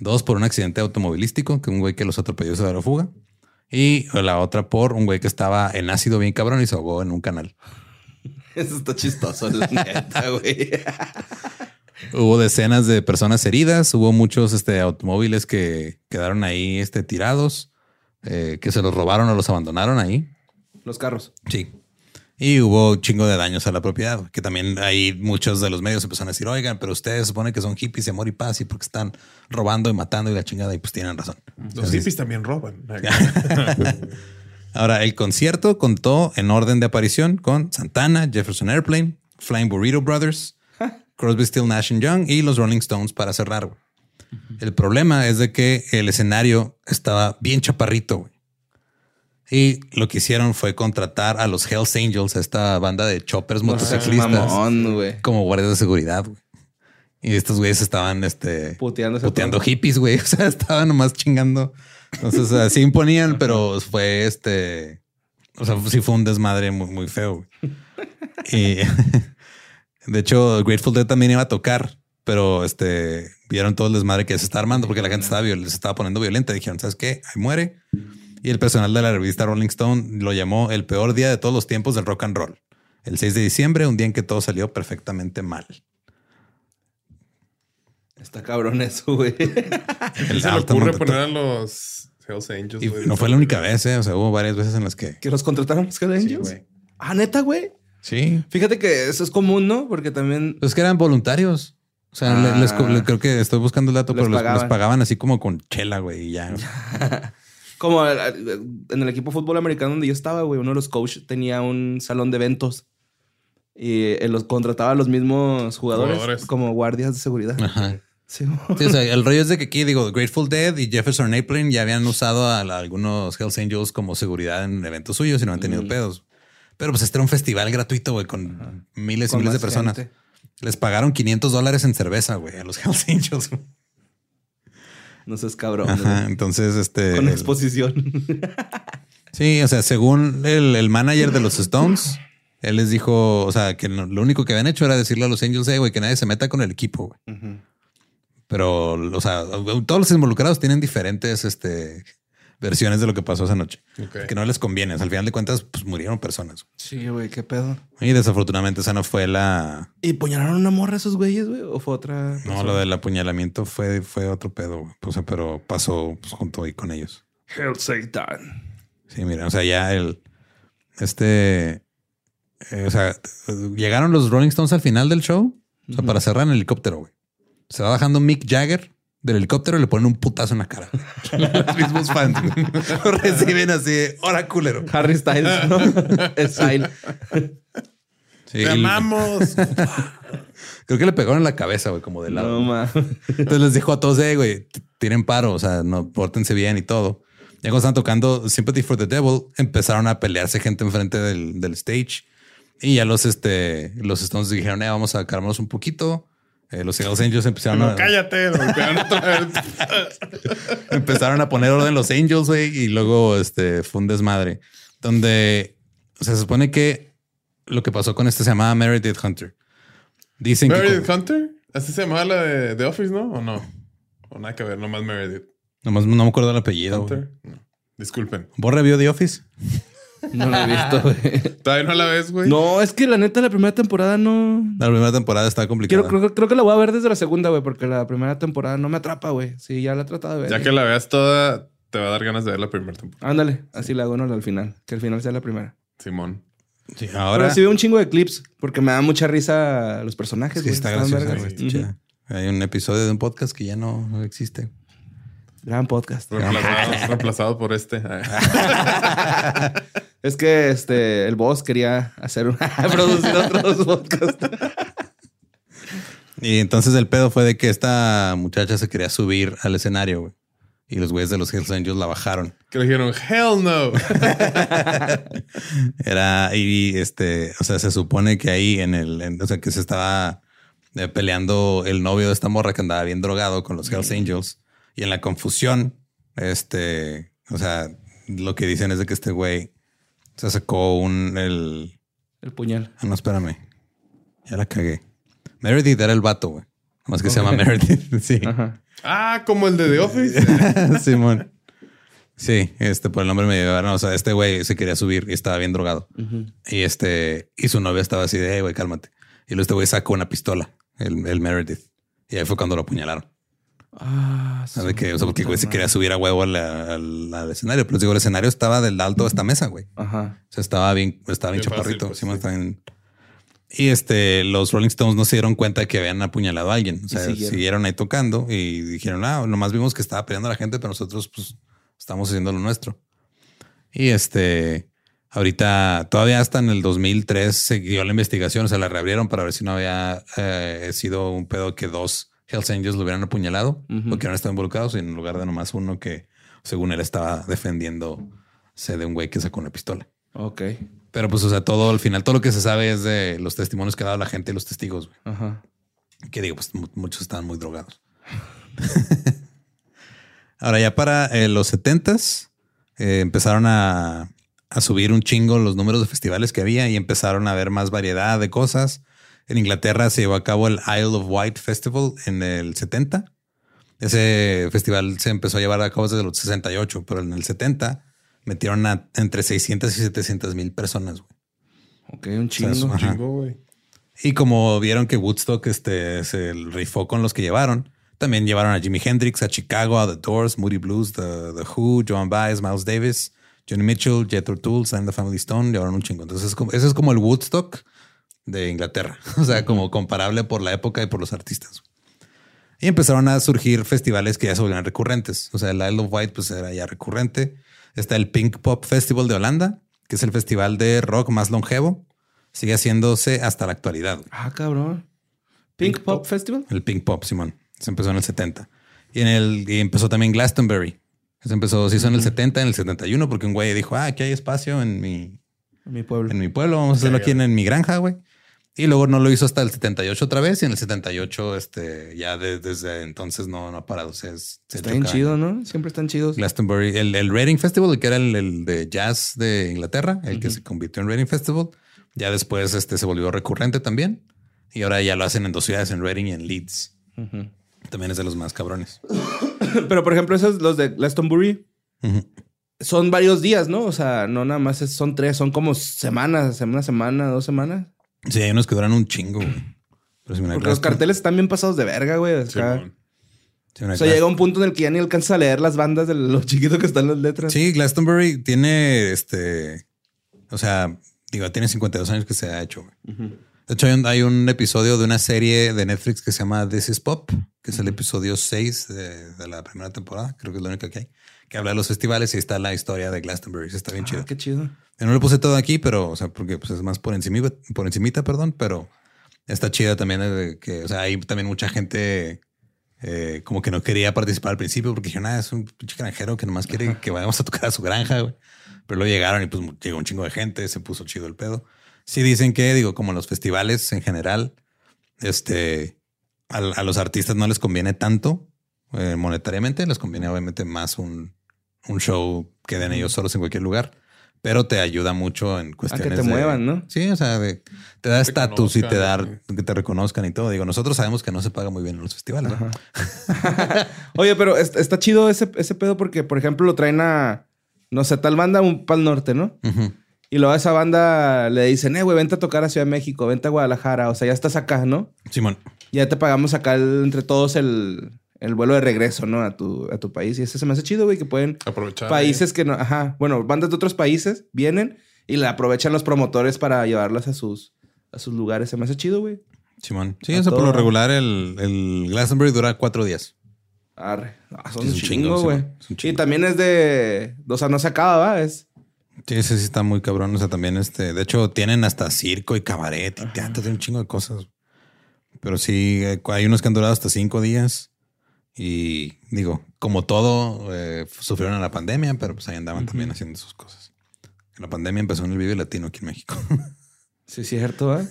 Dos por un accidente automovilístico, que un güey que los atropelló se dio la fuga. Y la otra por un güey que estaba en ácido bien cabrón y se ahogó en un canal. Eso está chistoso, la neta, güey. Hubo decenas de personas heridas, hubo muchos este, automóviles que quedaron ahí este, tirados, eh, que se los robaron o los abandonaron ahí. Los carros. Sí. Y hubo un chingo de daños a la propiedad, que también ahí muchos de los medios empezaron a decir, oigan, pero ustedes suponen que son hippies de amor y paz y porque están robando y matando y la chingada y pues tienen razón. Los Así hippies también roban. Ahora, el concierto contó en orden de aparición con Santana, Jefferson Airplane, Flying Burrito Brothers, Crosby, Still, Nash and Young y los Rolling Stones para cerrar. güey. El problema es de que el escenario estaba bien chaparrito. güey. Y lo que hicieron fue contratar a los Hells Angels, a esta banda de choppers motociclistas, Mamón, como guardias de seguridad. güey. Y estos güeyes estaban este, Puteándose. puteando todo. hippies, güey. O sea, estaban nomás chingando. Entonces, así imponían, pero fue este. O sea, sí fue un desmadre muy, muy feo. güey. Y de hecho, Grateful Dead también iba a tocar, pero este vieron todo el desmadre que se está armando porque la gente estaba, se estaba poniendo violenta. Dijeron, ¿sabes qué? Ahí muere. Y el personal de la revista Rolling Stone lo llamó el peor día de todos los tiempos del rock and roll. El 6 de diciembre, un día en que todo salió perfectamente mal. Está cabrón eso, güey. El se le ocurre poner a los Hells Angels. Y güey? no fue la única vez, ¿eh? O sea, hubo varias veces en las que. ¿Que los contrataron los Hells Sí, Angels? güey. ah, neta, güey. Sí. Fíjate que eso es común, ¿no? Porque también Pues que eran voluntarios. O sea, Ah. le- les co- le- creo que estoy buscando el dato, Les pero les, pagaban. les pagaban así como con chela, güey, y ya. Como en el equipo de fútbol americano donde yo estaba, güey, uno de los coaches tenía un salón de eventos y eh, los contrataba a los mismos jugadores, Jugadores. como guardias de seguridad. Ajá. Sí. Sí, o sea, el rollo es de que aquí, digo, Grateful Dead y Jefferson Airplane ya habían usado a, la- algunos Hells Angels como seguridad en eventos suyos y no han tenido pedos. Pero pues este era un festival gratuito, güey, con miles y Con miles de personas. gente. Les pagaron 500 dólares en cerveza, güey, a los Hells Angels. No seas cabrón. Ajá, entonces, este... Con exposición. Sí, o sea, según el, el manager de los Stones, él les dijo, o sea, que lo único que habían hecho era decirle a los Angels, eh, güey, que nadie se meta con el equipo, güey. Pero, o sea, todos los involucrados tienen diferentes este, versiones de lo que pasó esa noche. Que no les conviene. Al final de cuentas, pues murieron personas. Sí, güey, qué pedo. Y desafortunadamente esa no fue la... ¿Y puñalaron una morra esos güeyes, güey? ¿O fue otra? No, lo del apuñalamiento fue, fue otro pedo. güey. O sea, pero pasó pues, junto ahí con ellos. Hell Satan. Sí, mira, o sea, ya el... Este... eh, o sea, llegaron los Rolling Stones al final del show. O sea, para cerrar en el helicóptero, güey. Se va bajando Mick Jagger del helicóptero y le ponen un putazo en la cara. los mismos fans lo reciben así, hora culero. Harry Styles, ¿no? Style. Sí, ¡Te amamos! creo que le pegaron en la cabeza, güey, como de lado. No, ma. Entonces les dijo a todos, eh, güey, tienen paro, o sea, no, pórtense bien y todo. Ya cuando estaban tocando Sympathy for the Devil, empezaron a pelearse gente enfrente del, del stage. Y ya los, este, los Stones dijeron, eh, vamos a calmarnos un poquito. Eh, los Hells Angels empezaron, No, a, cállate. empezaron a poner orden los Angels, güey, y luego este, fue un desmadre. Donde se supone que lo que pasó con este se llamaba Meredith Hunter. Dicen que... Meredith Hunter. Así se llamaba la de, de Office, ¿no? ¿O no? O nada que ver, nomás Meredith Nomás no me acuerdo el apellido. Hunter. No. Disculpen. ¿Vos review The Office? No lo he visto, güey. ¿Todavía no la ves, güey? No, es que la neta, la primera temporada no. La primera temporada está complicada. Quiero, creo, creo que la voy a ver desde la segunda, güey, porque la primera temporada no me atrapa, güey. Sí, ya la he tratado de ver. Ya que la veas toda, te va a dar ganas de ver la primera temporada. Ándale, así la hago ¿no? al final. Que al final sea la primera. Simón. Sí, Ahora ahora sí veo un chingo de clips porque me da mucha risa los personajes. sí está chida. Hay un episodio de un podcast que ya no existe. Gran podcast. Reemplazado, reemplazado por este. Es que este el boss quería hacer un producir otros podcasts. Y entonces el pedo fue de que esta muchacha se quería subir al escenario, güey. Y los güeyes de los Hells Angels la bajaron. que le dijeron, hell no. Era, y este, o sea, se supone que ahí en el, en- o sea, que se estaba eh, peleando el novio de esta morra que andaba bien drogado con los Hells Angels. Y en la confusión, este, o sea, lo que dicen es de que este güey se sacó un, el, El puñal. Ah, no, espérame. Ya la cagué. Meredith era el vato, güey. Más que se llama Meredith. Sí. Ajá. ah, como el de The Office. Simón. Sí, este por el nombre me llevaron. O sea, este güey se quería subir y estaba bien drogado. Y este, y su novia estaba así de, hey, güey, cálmate. Y luego este güey sacó una pistola, el, el Meredith. Y ahí fue cuando lo apuñalaron. Ah, ¿Sabes qué? O sea, porque güey se quería subir a huevo al, al- al escenario. Pero les digo, el escenario estaba del alto de esta mesa, güey. Ajá. O sea, estaba bien, estaba bien, Bien fácil, chaparrito. pues, Simón, sí. estaba bien- Y este, los Rolling Stones no se dieron cuenta de que habían apuñalado a alguien. O sea, siguieron. siguieron. ahí tocando y dijeron, ah, nomás vimos que estaba peleando a la gente, pero nosotros, pues, estamos haciendo lo nuestro. Y este, ahorita, todavía hasta en el 2003 siguió la investigación. O sea, la reabrieron para ver si no había eh, sido un pedo que dos Hells Angels lo hubieran apuñalado Ujú. porque no estaban involucrados, en lugar de nomás uno que, según él, estaba defendiendo de un güey que sacó una pistola. Ok. Pero pues, o sea, todo al final, todo lo que se sabe es de los testimonios que ha dado la gente y los testigos. güey. Ajá. Que digo, pues mu- muchos estaban muy drogados. Ahora ya para eh, los setentas eh, empezaron a, a subir un chingo los números de festivales que había y empezaron a ver más variedad de cosas. En Inglaterra se llevó a cabo el Isle of Wight Festival en el 70. Ese festival se empezó a llevar a cabo desde los 68, pero en el 70 metieron a entre 600 y 700 mil personas. güey. Ok, un O sea, es- chingo. ajá. Chingo, güey. Y como vieron que Woodstock este, se rifó con los que llevaron, también llevaron a Jimi Hendrix, a Chicago, a The Doors, Moody Blues, The, The Who, Joan Baez, Miles Davis, Johnny Mitchell, Jethro Tull, Sign the Family Stone, llevaron un chingo. Entonces, es como- ese es como el Woodstock de Inglaterra. O sea, como comparable por la época y por los artistas. Y empezaron a surgir festivales que ya se volvían recurrentes. O sea, el Isle of Wight pues era ya recurrente. Está el Pink Pop Festival de Holanda, que es el festival de rock más longevo. Sigue haciéndose hasta la actualad. güey. Ah, cabrón. Pink, Pop, Festival. El Pink Pop, Simón. Se empezó en el 70. Y, en el, y empezó también Glastonbury. Se empezó, se hizo en el 70, en el 71, porque un güey dijo, ah, aquí hay espacio en mi, En mi pueblo. en mi pueblo, vamos a hacerlo aquí en, en mi granja, güey. Y luego no lo hizo hasta el 78 otra vez y en el 78, este, ya de- desde entonces no, no ha parado. Es, se Está bien chido, ¿no? Siempre están chidos. Glastonbury, el, el Reading Festival, el que era el, el de jazz de Inglaterra, el que se convirtió en Reading Festival. Ya después este, se volvió recurrente también. Y ahora ya lo hacen en dos ciudades, en Reading y en Leeds. Ujú. También es de los más cabrones. Pero, por ejemplo, esos, los de Glastonbury, son varios días, ¿no? O sea, no nada más es- son tres, son como semanas, una semana, dos semanas. Sí, hay unos que duran un chingo. güey. Pero si mira, Porque los carteles están bien pasados de verga, güey. sí, o sea, llega un punto en el que ya ni alcanzas a leer las bandas de lo chiquito que están las letras. Sí, Glastonbury tiene este. O sea, digo, tiene 52 años que se ha hecho. güey. De hecho, hay un, hay un episodio de una serie de Netflix que se llama This is Pop, que es el episodio 6 de, de la primera temporada. Creo que es lo único que hay. Que habla de los festivales y está la historia de Glastonbury. Está bien chido. Ah, qué chido. Yo no le puse todo aquí, pero, o sea, porque pues, es más por encima, por encimita, perdón, pero está chida también eh, que, o sea, hay también mucha gente eh, como que no quería participar al principio porque dijeron, ah, es un pinche granjero que nomás quiere que vayamos a tocar a su granja, güey. Pero luego llegaron y pues llegó un chingo de gente, se puso chido el pedo. Sí dicen que, digo, como los festivales en general, este, a, a los artistas no les conviene tanto eh, monetariamente, les conviene obviamente más un, un show que den ellos solos en cualquier lugar, pero te ayuda mucho en cuestiones te de- muevan, ¿no? Sí, o sea, de- te da estatus y te da conozcan, que te reconozcan y todo. Digo, nosotros sabemos que no se paga muy bien en los festivales. ¿no? Oye, pero est- está chido ese, ese pedo porque, por ejemplo, lo traen a, no sé, tal banda un pal norte, ¿no? Y luego a esa banda le dicen, eh, güey, vente a tocar a Ciudad de México, vente a Guadalajara. O sea, ya estás acá, ¿no? Simón. Ya te pagamos acá el- entre todos el, el vuelo de regreso, ¿no? A tu, a tu país. Y ese se me hace chido, güey, que pueden... Aprovechar. Países que no... Ajá. Bueno, bandas de otros países vienen y la aprovechan los promotores para llevarlas a sus, a sus lugares. Se me hace chido, güey. Simón. Sí, A o sea, por lo regular el, el Glastonbury dura cuatro días. Arre. Son Es un chingo, güey. Y también es de... O sea, no se acaba, ¿va? Es... Sí, ese sí está muy cabrón. O sea, también este, de hecho, tienen hasta circo y cabaret y teatro, tienen un chingo de cosas. Pero sí, eh, hay unos que han durado hasta cinco días. Y digo, como todo, eh, sufrieron en la pandemia, pero pues ahí andaban también haciendo sus cosas. La pandemia empezó en el Vive Latino aquí en México. Sí, cierto, ¿va?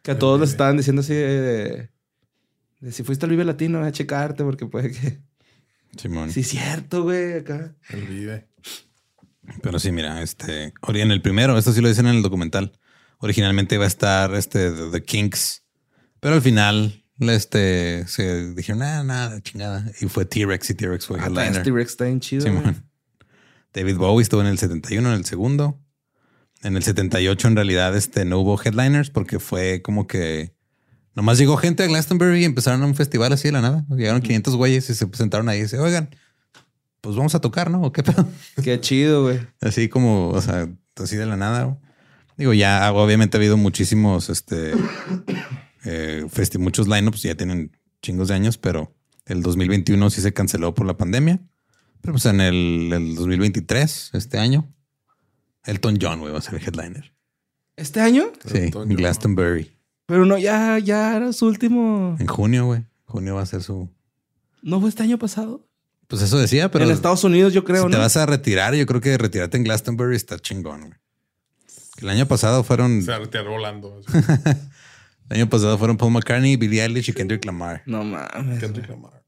Que a todos les estaban diciendo así de, de si fuiste al Vive Latino, a checarte porque puede que... Simón. Sí, cierto, güey, acá. El vive. Pero sí, mira, este, ori- en el primero, esto sí lo dicen en el documental. Originalmente iba a estar este The, The Kinks, pero al final, este, se dijeron, nada, nada, chingada. Y fue T-Rex y T-Rex fue Ah, headliner. este Rex está bien chido. David Bowie estuvo en el 71, en el segundo. En el 78, en realidad, este, no hubo headliners porque fue como que nomás llegó gente a Glastonbury y empezaron a un festival así de la nada. Llegaron 500 güeyes y se presentaron ahí y dice, oigan, pues vamos a tocar, ¿no? ¿O qué pedo? Qué chido, güey. Así como, o sea, así de la nada. güey. Digo, ya obviamente ha habido muchísimos, este, eh, festi- muchos lineups, ya tienen chingos de años, pero el 2021 sí se canceló por la pandemia. Pero pues en el, el 2023, este año, Elton John, güey, va a ser el headliner. ¿Este año? Sí, Elton en John. Glastonbury. Pero no, ya, ya era su último. En junio, güey. Junio va a ser su... ¿No fue este año pasado? Pues eso decía, pero en Estados Unidos, yo creo, si te vas a retirar, yo creo que retirarte en Glastonbury está chingón, güey. El año pasado fueron... Se retiró volando. El año pasado fueron Paul McCartney, Billie Eilish y Kendrick Lamar. No mames. Kendrick Lamar.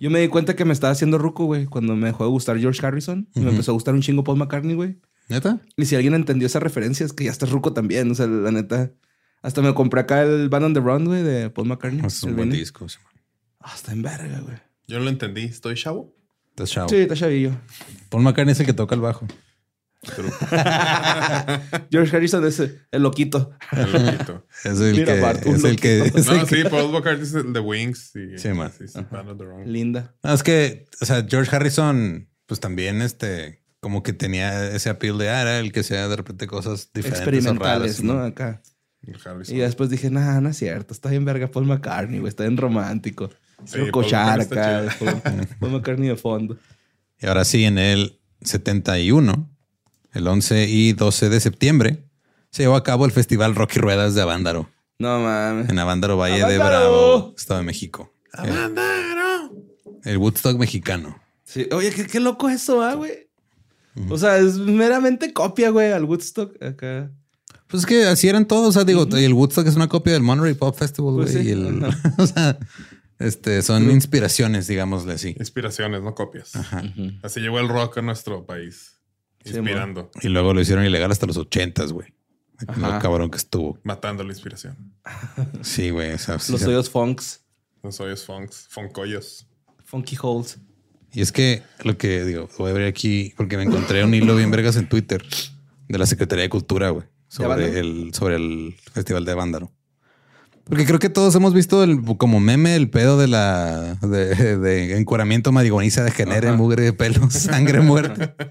Yo me di cuenta que me estaba haciendo ruco, güey, cuando me dejó de gustar George Harrison. y Me empezó a gustar un chingo Paul McCartney, güey. ¿Neta? Y si alguien entendió esa referencia, es que ya estás ruco también. O sea, la neta. Hasta me compré acá el Band on the Run, güey, de Paul McCartney. Es un buen disco. sí. Ah, en verga, güey. Yo no lo entendí. ¿Estoy chavo? Estás chavo. Sí, está chavillo. Paul McCartney es el que toca el bajo. George Harrison es el, el loquito. el loquito. Es el Mira, que... Bart, es el que, es el No, que- sí, Paul McCartney es el de Wings. Y, Sí, Wrong. Linda. No, es que, o sea, George Harrison, pues también, este, como que tenía ese appeal de, ah, era el que hacía de repente cosas diferentes o Experimentales, raras, ¿no? Acá. El Harrison. Y después dije, nah, no es cierto. Está bien verga Paul McCartney, güey. Está bien romántico. Sí, Paul cochar McCartney acá. Paul, Paul McCartney de fondo. Y ahora sí, en el 71, el 11 y 12 de septiembre, se llevó a cabo el Festival Rocky Ruedas de Avándaro, No mames. en Avándaro, Valle de. Bravo, Estado de México. ¡Avándaro! El Woodstock mexicano. Sí. Oye, qué, qué loco eso, ah, güey. O sea, es meramente copia, güey, al Woodstock acá. Pues es que así eran todos. O sea, digo, y el Woodstock es una copia del Monterey Pop Festival, güey. Pues sí, y el- ajá. o sea, este, son inspiraciones, digámosle así. Inspiraciones, no copias. Ajá. Así llegó el rock a nuestro país. Sí, Inspirando, Y luego lo hicieron ilegal hasta los ochentas, güey. Lo cabrón que estuvo. matando la inspiración. Sí, güey. o sea, sí Los se- hoyos funks, Los hoyos funks, foncoyos. funky holes. Y es que lo que digo, voy a abrir aquí porque me encontré un hilo bien vergas en Twitter de la Secretaría de Cultura, güey, sobre el, sobre el Festival de Vándaro. Porque creo que todos hemos visto el, como meme el pedo de la de, de encueramiento marihuaniza de genere, Ajá. mugre de pelo, sangre muerta.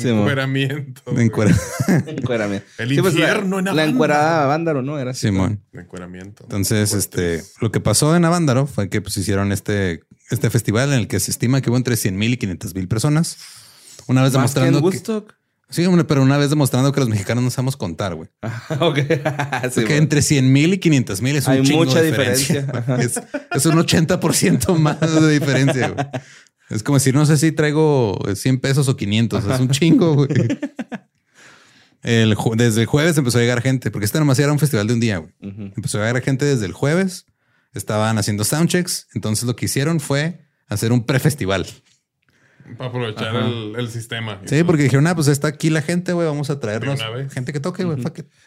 Sí. Encueramiento. De encuera- Encuérame. El pues, infierno en la, la Avándaro. encuerada Vándaro, ¿no? Era así. Simón. Encueramiento. Entonces, este, lo que pasó en Avándaro fue que pues hicieron este, este festival en el que se estima que hubo entre 100 mil y 500 mil personas. Una vez Más que en demostrando que. Sí, hombre, pero una vez demostrando que los mexicanos no sabemos contar, güey. ok. Sí, Porque güey. entre 100 mil y 500 mil es un Hay chingo mucha de diferencia. diferencia. Es, es un 80% más de diferencia. güey. Es como decir, no sé si traigo 100 pesos o 500. Es un chingo, güey. El desde el jueves empezó a llegar gente, porque este nomás era un festival de un día, güey. Empezó a llegar gente desde el jueves. Estaban haciendo soundchecks. Entonces lo que hicieron fue hacer un prefestival. Para aprovechar el, el sistema. Sí, porque dijeron, ah, pues está aquí la gente, güey. Vamos a traernos gente que toque, güey.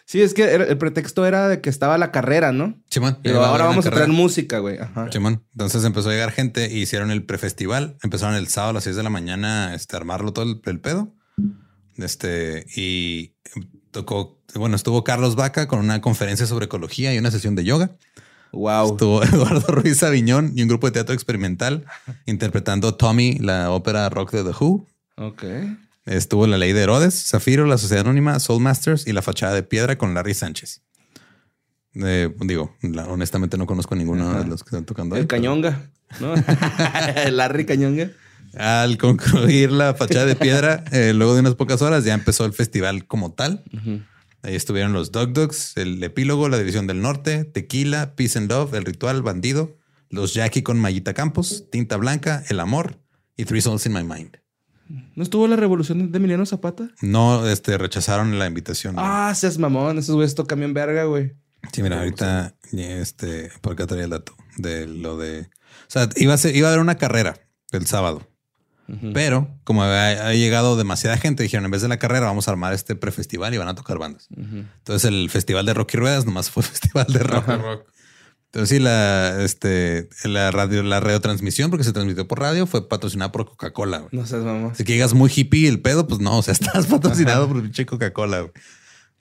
Sí, es que el pretexto era de que estaba la carrera, ¿no? Simón. Pero ahora vamos a traer música, güey. Ajá. Simón. Entonces empezó a llegar gente y hicieron el prefestival. Empezaron el sábado a las 6 de la mañana este, a armarlo todo el, el pedo. Este, y tocó, bueno, estuvo Carlos Vaca con una conferencia sobre ecología y una sesión de yoga. Wow. Estuvo Eduardo Ruiz Aviñón y un grupo de teatro experimental interpretando Tommy, la ópera rock de The Who. Ok. Estuvo La Ley de Herodes, Zafiro, La Sociedad Anónima, Soul Masters y La Fachada de Piedra con Larry Sánchez. Eh, digo, la- honestamente no conozco ninguno Ajá. de los que están tocando. ahí, El pero- Cañonga, ¿no? Larry Cañonga. Al concluir la fachada de piedra, eh, luego de unas pocas horas, ya empezó el festival como tal. Ahí estuvieron los Dog Dogs, el epílogo, la división del norte, Tequila, Peace and Love, el ritual, Bandido, los Jackie con Mayita Campos, Tinta Blanca, el amor y Three Souls in My Mind. ¿No estuvo la revolución de Emiliano Zapata? No, este, rechazaron la invitación. güey. Ah, seas mamón. Esos güeyes tocan bien verga, güey. Sí, mira, ahorita, este, por acá traía el dato de lo de. O sea, iba a, ser- iba a haber una carrera el sábado, pero como había, había llegado demasiada gente, dijeron en vez de la carrera, vamos a armar este prefestival y van a tocar bandas. Entonces, el festival de rock y ruedas nomás fue festival de rock. Rock, rock. Entonces, sí, la, este, la radio, la radiotransmisión, porque se transmitió por radio, fue patrocinada por Coca-Cola. No seas mamón. Así que digas muy hippie el pedo, pues no, o sea, estás patrocinado por pinche Coca-Cola.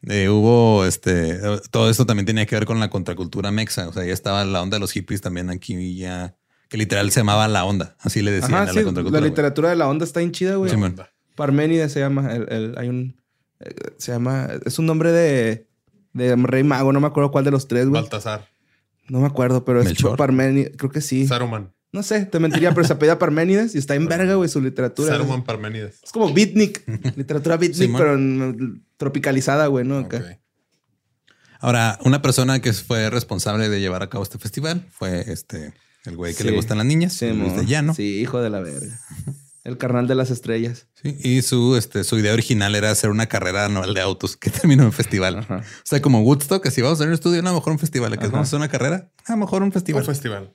Eh, hubo este, todo esto también tenía que ver con la contracultura mexa. O sea, ya estaba la onda de los hippies también aquí ya, que literal se llamaba la onda. Así le decían Ajá, a la sí. La contracultura. güey. literatura de la onda está bien chida, güey. Simón. Parménides se llama. El, el- hay un... eh, Se llama... Es un nombre de... De Rey Mago. No me acuerdo cuál de los tres, güey. Baltasar. No me acuerdo, pero es. Parménides. Creo que sí. Saruman. No sé, te mentiría, pero se apellida Parménides y está en verga, güey, su literatura. Saruman Parmenides. Es como beatnik. literatura beatnik, pero en- tropicalizada, güey, ¿no? Acá. Ok. Ahora, una persona que fue responsable de llevar a cabo este festival fue este, el güey que Sí. le gustan las niñas, Sí, Luis de Llano. Sí, hijo de la verga. El carnal de las estrellas. Sí, y su, este, su idea original era hacer una carrera anual de autos que terminó en festival. Ajá. O sea, como Woodstock, así vamos a hacer un estudio, no, a lo mejor un festival. ¿A que vamos a hacer una carrera? A lo mejor un festival. Un festival.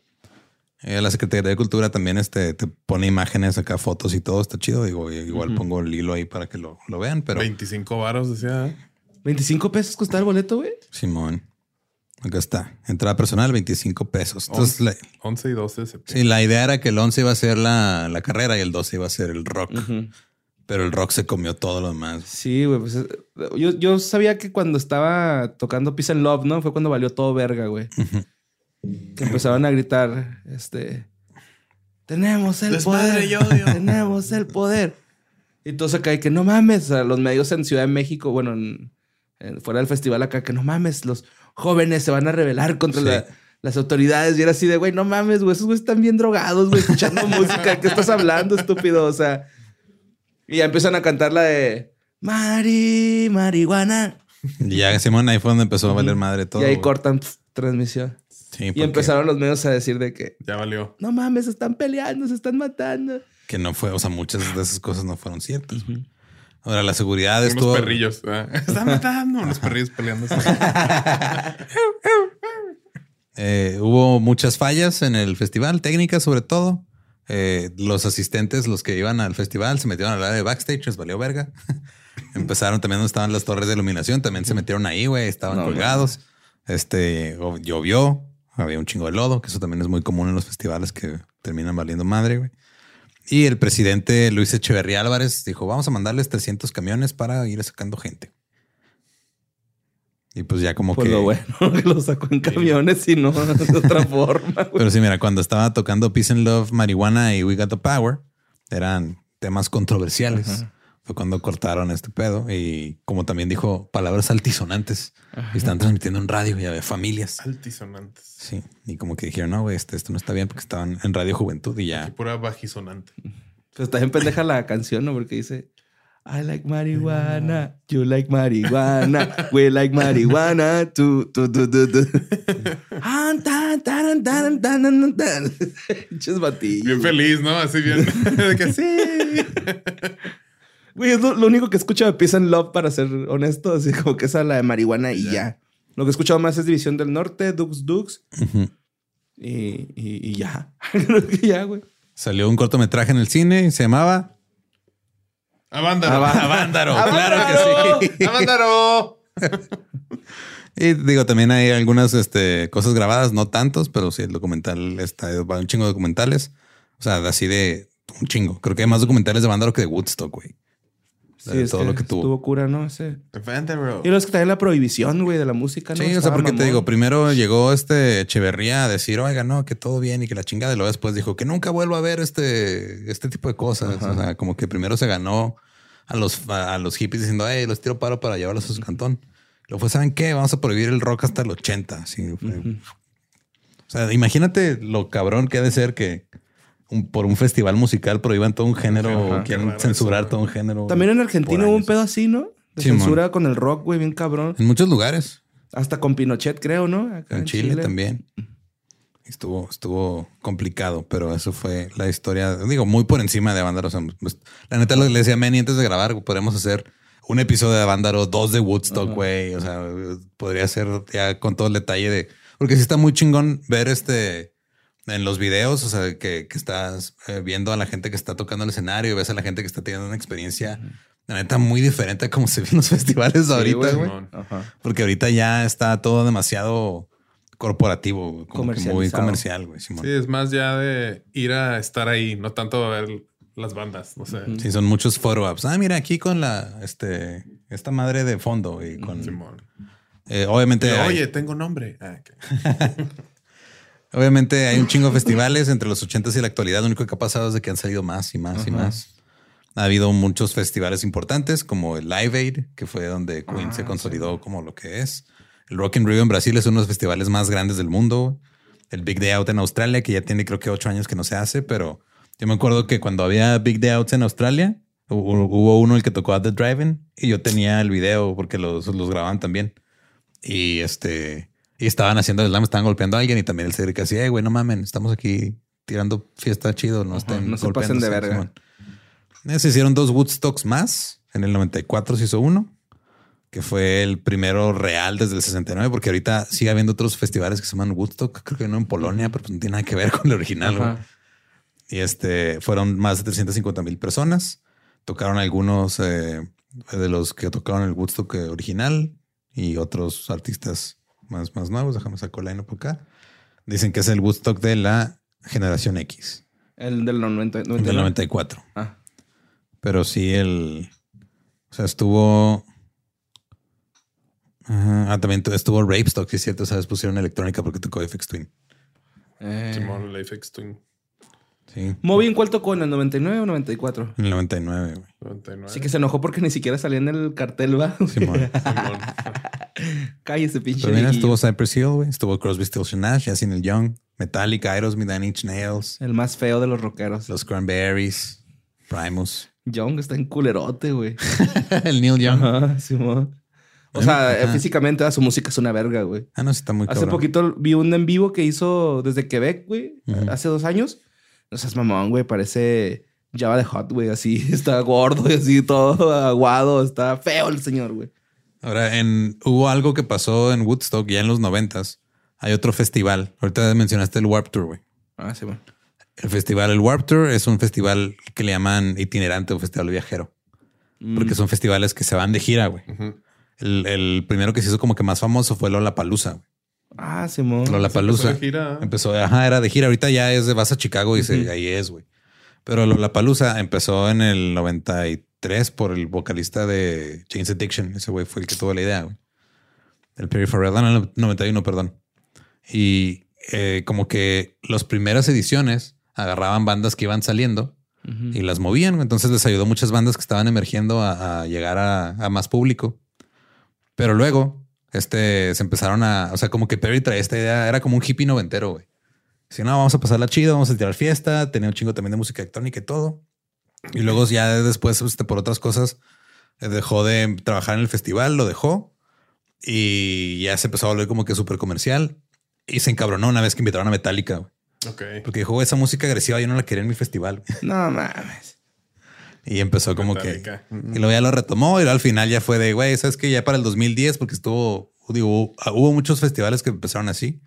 Eh, la Secretaría de Cultura también este, te pone imágenes acá, fotos y todo. Está chido. Digo, igual pongo el hilo ahí para que lo, lo vean, pero 25 varos, decía. ¿eh? 25 pesos costaba el boleto, güey. Simón, acá está. Entrada personal, 25 pesos. Entonces, la, 11 y 12 de septiembre. sí, la idea era que el 11 iba a ser la, la carrera y el 12 iba a ser el rock. Pero el rock se comió todo lo demás. Sí, güey. Pues, yo, yo sabía que cuando estaba tocando Peace and Love, ¿no? Fue cuando valió todo verga, güey. Que empezaban a gritar, este... Tenemos el Desmadre poder. y odio". Tenemos el poder. Y todos acá, y que no mames. Sea, los medios en Ciudad de México, bueno, en- en- fuera del festival acá, que no mames, los jóvenes se van a rebelar contra Sí. la- las autoridades. Y era así de, güey, no mames, güey, esos güeyes están bien drogados, güey, escuchando música. ¿Qué estás hablando, estúpido? O sea... Y ya empiezan a cantar la de Mari, marihuana. Y ya Simón ahí fue donde empezó a valer madre todo. y ahí cortan pf, transmisión. Sí, Y empezaron los medios a decir de que Ya valió. no mames, se están peleando, se están matando. Que no fue, o sea, muchas de esas cosas no fueron ciertas. Ahora, la seguridad Unos estuvo. perrillos. ¿eh? Están matando. Unos perrillos peleando. Eh, hubo muchas fallas en el festival, técnicas sobre todo. Eh, los asistentes, los que iban al festival, se metieron al área de backstage, les valió verga. Empezaron también donde estaban las torres de iluminación, también se metieron ahí, güey, estaban No, colgados. Este llovió, había un chingo de lodo, que eso también es muy común en los festivales que terminan valiendo madre, güey. Y el presidente Luis Echeverría Álvarez dijo: Vamos a mandarles 300 camiones para ir sacando gente. Y pues ya como Pues que. lo bueno, lo sacó en camiones y no de otra forma. güey. Pero sí, mira, cuando estaba tocando Peace and Love, Marihuana y We Got the Power, eran temas controversiales. Fue cuando cortaron este pedo y como también dijo palabras altisonantes y están transmitiendo en radio y había familias. Altisonantes. Sí, y como que dijeron, no, güey, este, esto no está bien porque estaban en Radio Juventud y ya. pura bajisonante. Pues está bien pendeja la canción, ¿no? Porque dice I like marihuana, you like marihuana, we like marihuana, tú, tú, tú, tú, tú. Ah. Bien feliz, ¿no? Así bien. de que sí. Güey, es lo, lo único que escucho de Peace and Love, para ser honesto. Así como que esa la de marihuana y ya. Lo que he escuchado más es División del Norte, Dux Dux y, y, y ya. Creo que ya, güey. Salió un cortometraje en el cine y se llamaba Avándaro. Avándaro. claro Avándaro. que sí. Avándaro. Y digo, también hay algunas este, cosas grabadas, no tantos, pero sí el documental está va un chingo de documentales. O sea, así de un chingo. Creo que hay más documentales de Vándaro que de Woodstock, güey. Sí, De es todo que lo que tuvo. Estuvo cura, ¿no? Ese. Avándaro. Y es que también la prohibición, güey, de la música, ¿no? Sí, o sea, porque te digo, primero llegó este Echeverría a decir, oiga, no, que todo bien y que la chingada. Y luego después dijo que nunca vuelva a ver este, este tipo de cosas. O sea, como que primero se ganó a los, a, a los hippies diciendo, hey, los tiro paro para llevarlos a su cantón. Luego fue, ¿saben qué? Vamos a prohibir el rock hasta el 80. Así fue. O sea, imagínate lo cabrón que ha de ser que un- por un festival musical prohíban todo un género, Ajá, quieren censurar eso, todo un género. También en Argentina hubo un pedo así, ¿no? De Sí, censura con el rock, güey, bien cabrón. En muchos lugares. Hasta con Pinochet, creo, ¿no? Acá En Chile, también. Estuvo, estuvo complicado, pero eso fue la historia, digo, muy por encima de Avándaro. O sea, pues, la neta lo que le decía a Manny antes de grabar, podemos hacer un episodio de Avándaro, dos de Woodstock, güey. O sea, podría ser ya con todo el detalle de... Porque sí está muy chingón ver este... En los videos, o sea, que, que estás eh, viendo a la gente que está tocando el escenario y ves a la gente que está teniendo una experiencia, la neta, muy diferente a como se ven los festivales ahorita, güey. Porque ahorita ya está todo demasiado corporativo, como que muy comercial, güey. Sí, es más ya de ir a estar ahí, no tanto a ver las bandas. No sé. Sí, son muchos photo-ups. Ah, mira, aquí con la, este, esta madre de fondo y con, Simón. eh, obviamente, hay, Oye, tengo nombre. Ah, ok. obviamente hay un chingo de festivales entre los 80s y la actualidad. Lo único que ha pasado es de que han salido más y más y más. Ha habido muchos festivales importantes como el Live Aid, que fue donde Queen se consolidó como lo que es. El Rock in Rio en Brasil es uno de los festivales más grandes del mundo. El Big Day Out en Australia, que ya tiene creo que ocho años que no se hace, pero yo me acuerdo que cuando había Big Day Outs en Australia, hu- hubo uno el que tocó at the Drive-In y yo tenía el video porque los, los grababan también. Y este, y estaban haciendo el slam, estaban golpeando a alguien y también el Cedric así, "Eh, güey, no mamen, estamos aquí tirando fiesta chido, no estén no se pasen de golpeándose", verga. Eh, Se hicieron dos Woodstocks más. En el 94 se hizo uno, que fue el primero real desde el 69, porque ahorita sigue habiendo otros festivales que se llaman Woodstock, creo que no en Polonia, pero pues no tiene nada que ver con el original. güey. Y este fueron más de 350 mil personas. Tocaron algunos eh, de los que tocaron el Woodstock original y otros artistas más, más nuevos. Déjame sacar la por acá. Dicen que es el Woodstock de la generación X, El del 90, del 94. Ah. Pero sí, el. O sea, estuvo. Ajá, Ah, también tu- estuvo Rapestock, sí es cierto. Sabes, pusieron electrónica porque tocó FX Twin. Eh. Simón, el Apex Twin. Sí. Moby en cuál tocó en el 99 o 94. En el 99, güey. 99. Así que se enojó porque ni siquiera salía en el cartel, va. Simón. Simón. Cállese, pinche. Pero mira, viejillo. estuvo Cypress Hill, güey. Estuvo Crosby, Stills Nash, Yasin el Young, Metallica, Aerosmith, Nine Inch Nails, El más feo de los rockeros. los Cranberries, Primus, Young está en culerote, güey. el Neil Young. Ajá, Simón. O sea, Ajá. físicamente ah, su música es una verga, güey. Ah, no, sí está muy Hace cabrón. poquito vi un en vivo que hizo desde Quebec, güey. Hace dos años. No seas mamón, güey. Parece Java de Hot, güey. Así está gordo y así todo aguado. Está feo el señor, güey. Ahora, en, hubo algo que pasó en Woodstock ya en los noventas. Hay otro festival. Ahorita mencionaste el Warp Tour, güey. Ah, sí, güey. El festival, el Warp Tour es un festival que le llaman itinerante o festival viajero. Mm. Porque son festivales que se van de gira, güey. El, el primero que se hizo como que más famoso fue Lollapalooza. güey. Ah, Simón. Lollapalooza. empezó de gira. Empezó, ajá, era de gira. Ahorita ya es de vas a Chicago y se- ahí es, güey. Pero Lollapalooza empezó en el 93 por el vocalista de James Addiction. Ese güey fue el que tuvo la idea, güey. El Perry Farrell, ah, no, en el 91, perdón. Y eh, como que las primeras ediciones agarraban bandas que iban saliendo y las movían. Entonces les ayudó muchas bandas que estaban emergiendo a, a llegar a, a más público. Pero luego, este, se empezaron a, o sea, como que Perry traía esta idea, era como un hippie noventero, güey. Si no, vamos a pasarla chido, vamos a tirar fiesta, tenía un chingo también de música electrónica y todo. Y luego ya después, este, por otras cosas, eh, dejó de trabajar en el festival, lo dejó y ya se empezó a volver como que súper comercial y se encabronó una vez que invitaron a Metallica, güey. Ok. Porque dijo, "Güey, esa música agresiva yo no la quería en mi festival. güey". No mames. Y empezó como que... Y luego ya lo retomó y luego al final ya fue de, güey, ¿sabes que Ya para el 2010, porque estuvo, digo, hubo, hubo muchos festivales que empezaron así.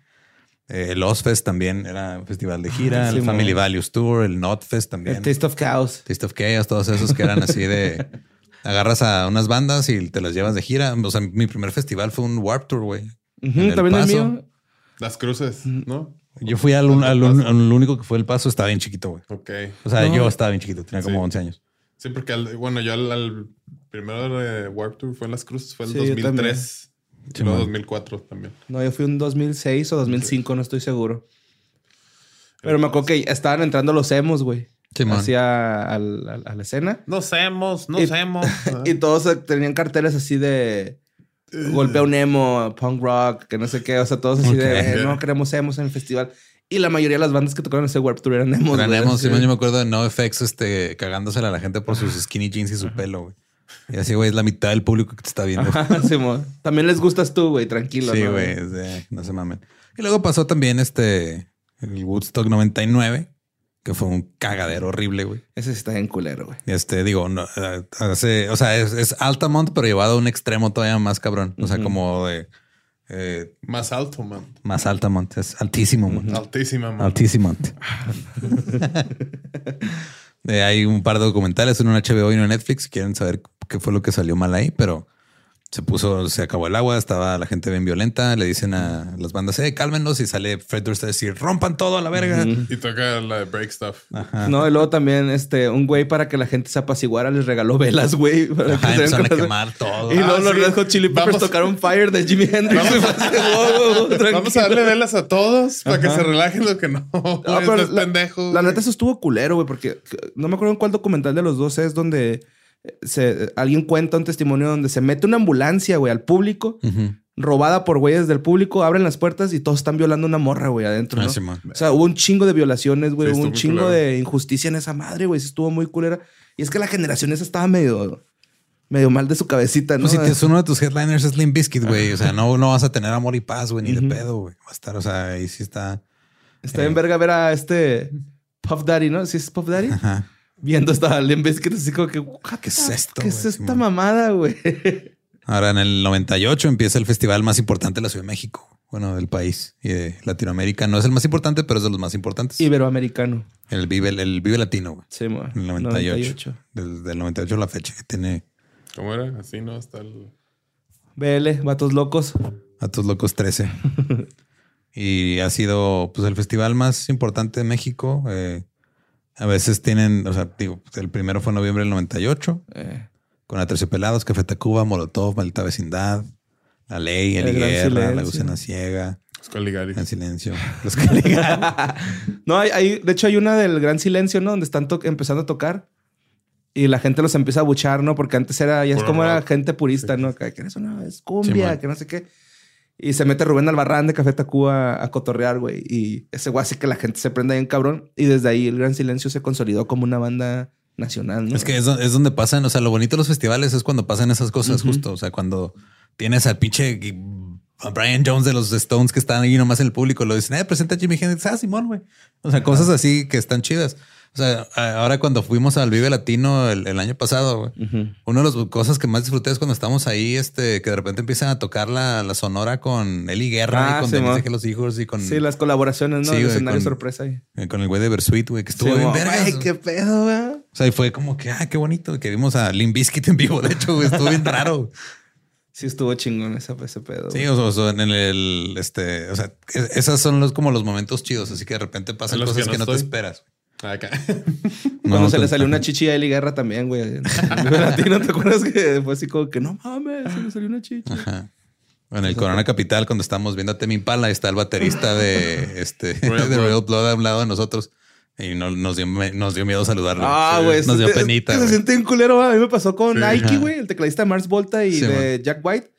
Eh, el Ozfest también era un festival de gira, Ah, el sí, Family. Values Tour, el Notfest también. El Taste of Chaos. Taste of Chaos, todos esos que eran así de... agarras a unas bandas y te las llevas de gira. O sea, mi primer festival fue un Warp Tour, güey. El También el Paso. mío. Las cruces, ¿no? Yo fui al, al, único que fue el paso, estaba bien chiquito, güey. Ok. O sea, No. yo estaba bien chiquito, tenía como Sí. 11 años. Sí, porque al- bueno, yo al, al primero de Warp Tour fue en las cruces, fue en Sí, yo 2003. Y Sí, luego man. 2004 también. No, yo fui un 2006 o 2005, no estoy seguro. Pero me acuerdo que estaban entrando los emos, güey. Simón. Hacia al- al- a la escena. Nos hemos, nos hemos. Y todos eh, tenían carteles así de golpea un emo, punk rock, que no sé qué. O sea, todos así de eh, no queremos emos en el festival. Y la mayoría de las bandas que tocaron ese Warped Tour eran emos. güey. Tenemos, Sí. Simón, yo me acuerdo de NoFX este, cagándosela a la gente por sus skinny jeans y su pelo, güey. Y así, güey, es la mitad del público que te está viendo. Ajá. También les gustas tú, güey, tranquilo. sí, güey, no se mamen. Y luego pasó también este, el Woodstock 99, que fue un cagadero horrible, güey. Ese está bien culero, güey. Este, digo, no, eh, hace- o sea, es, es Altamont, pero llevado a un extremo todavía más cabrón. O sea, como de eh, Más alto, man. más Altamont, es altísimo, man. Altísima, man. Altísimo. Eh, hay un par de documentales, uno en HBO y uno en Netflix. si Quieren saber qué fue lo que salió mal ahí, pero se puso, se acabó el agua, estaba la gente bien violenta. Le dicen a las bandas, eh, cálmenos. Y sale Fred Durst a decir, rompan todo a la verga. Y toca la de Break Stuff. Ajá. No, y luego también, este, un güey para que la gente se apaciguara les regaló velas, güey. para que Ajá, den empezaron a quemar todo. Y luego Ah, los sí. Red Hot Chili Peppers Vamos- tocaron Fire de Jimi Hendrix. Vamos- tranquilo. Vamos a darle velas a todos para que se relajen lo que no. No, güey, pero la, pendejo. la neta, eso estuvo culero, güey, porque no me acuerdo en cuál documental de los dos es donde se, alguien cuenta un testimonio donde se mete una ambulancia, güey, al público, robada por güeyes del público, abren las puertas y todos están violando una morra, güey, adentro, Ah. O sea, hubo un chingo de violaciones, güey, Sí, hubo un chingo de injusticia en esa madre, güey, estuvo muy culera. Y es que la generación esa estaba medio, medio mal de su cabecita, ¿no? Pues si uno de tus headliners es Limp Bizkit, güey. O sea, no, no vas a tener amor y paz, güey, ni de pedo, güey. Va a estar, o sea, ahí sí está. Está bien verga ver a este Puff Daddy, ¿no? ¿Sí es Puff Daddy? Ajá. Viendo esta Limp Bizkit así como que, ¿Qué es esto, ¿Qué es güey? esta mamada, güey? Ahora, en el 98 empieza el festival más importante de la Ciudad de México. Bueno, del país y de Latinoamérica. No es el más importante, pero es de los más importantes. Iberoamericano. El Vive, el Vive Latino, güey. Sí, mo. En el 98. Desde el 98 a la fecha que tiene ¿Cómo era? Así, ¿no? Hasta el... BL, Vatos Locos. a tus locos 13. y ha sido pues el festival más importante de México. Eh, a veces tienen, o sea, digo, el primero fue en noviembre del 98. Eh, con Aterciopelados, Café Tacuba, Molotov, Maldita Vecindad, La Ley, El, El Guerra, La. Gusana Ciega, Los Caligaris. En Silencio. Los Caligaris. no, hay, hay- de hecho hay una del Gran Silencio, ¿no? Donde están empezando a tocar. Y la gente los empieza a buchar, ¿no? Porque antes era, ya es como era gente purista, ¿no? Que, que eso no es cumbia, que no sé qué. Y se mete Rubén Albarrán de Café Tacuba a cotorrear, güey. Y ese güey hace que la gente se prenda bien cabrón. Y desde ahí el Gran Silencio se consolidó como una banda nacional, ¿no? Es que es, es donde pasan, o sea, lo bonito de los festivales es cuando pasan esas cosas justo, o sea, cuando tienes al pinche Brian Jones de los Stones que están ahí nomás en el público. Lo dicen, eh, presenta a Jimmy Hendrix. Ah, Simón, güey. O sea, cosas así que están chidas. O sea, ahora cuando fuimos al Vive Latino el, el año pasado, güey, una de las cosas que más disfruté es cuando estamos ahí, este, que de repente empiezan a tocar la, la sonora con Eli Guerra Ah, y con Simón. Denise que los hijos y con, Sí, las colaboraciones, ¿no? Sí, el escenario con- sorpresa ahí. eh, con el güey de Bersuit, güey, que estuvo Sí, bien güey, vergas. qué pedo, güey. O sea, y fue como que, ah, qué bonito que vimos a Limp Bizkit en vivo. De hecho, güey, estuvo bien raro. Sí, estuvo chingón ese, ese pedo. Sí, o sea, o sea, en el, este, o sea, es- esas son los como los momentos chidos. Así que de repente pasan cosas que que no te esperas. Acá. Cuando No, se le salió una chichi a Eli Guerra también, güey. En el latino, ¿te acuerdas que fue así como que no mames, se le salió una chichi? Ajá. En el Corona Capital, cuando estamos viendo a Temi Impala, está el baterista de este Royal de Blood. Royal Blood a un lado de nosotros. Y no, nos, dio, nos dio miedo saludarlo. Ah, Sí. güey. Nos dio se- penita. Se siente bien culero, güey. A mí me pasó con Sí. Nike, güey, el tecladista de Mars Volta y Sí, de Jack White.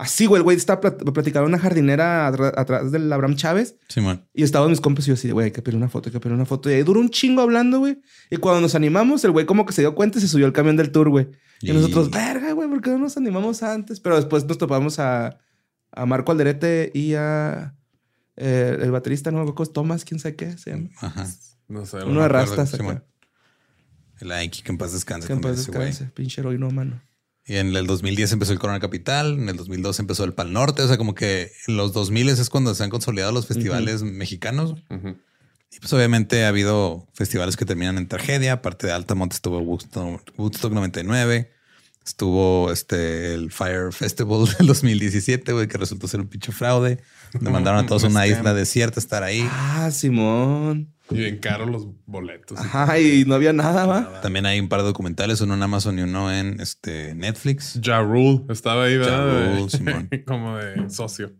Así, güey, el güey estaba plat- platicando en una jardinera atrás del Abraham Chávez. Simón. Y estaban mis compas y yo así, güey, hay que pedir una foto, hay que pedir una foto. Y ahí duró un chingo hablando, güey. Y cuando nos animamos, el güey como que se dio cuenta y se subió al camión del tour, güey. Y, Y- nosotros, verga, güey, ¿por qué no nos animamos antes? Pero después nos topamos a, a Marco Alderete y a eh, el baterista, no me acuerdo, Tomás, quién sabe qué se llama. Ajá. No sé. Uno de rastas acá. El Aiki, que en paz descanse. Que en paz descanse, pinche heroíno, mano. Y en el 2010 empezó el Corona Capital, en el 2002 empezó el Pal Norte, o sea, como que en los 2000 es cuando se han consolidado los festivales mexicanos. Y pues obviamente ha habido festivales que terminan en tragedia, aparte de Altamont estuvo Woodstock, Woodstock 99, estuvo este el Fire Festival del 2017, güey, que resultó ser un pinche fraude. Le mandaron a todos a una isla desierta a estar ahí. Ah, Simón. Y bien caro los boletos. Ajá, y no había nada, va. También hay un par de documentales, uno en Amazon y uno en este Netflix. Ja Rule estaba ahí, ¿verdad? Ja De- Rule, Simón. Como de socio.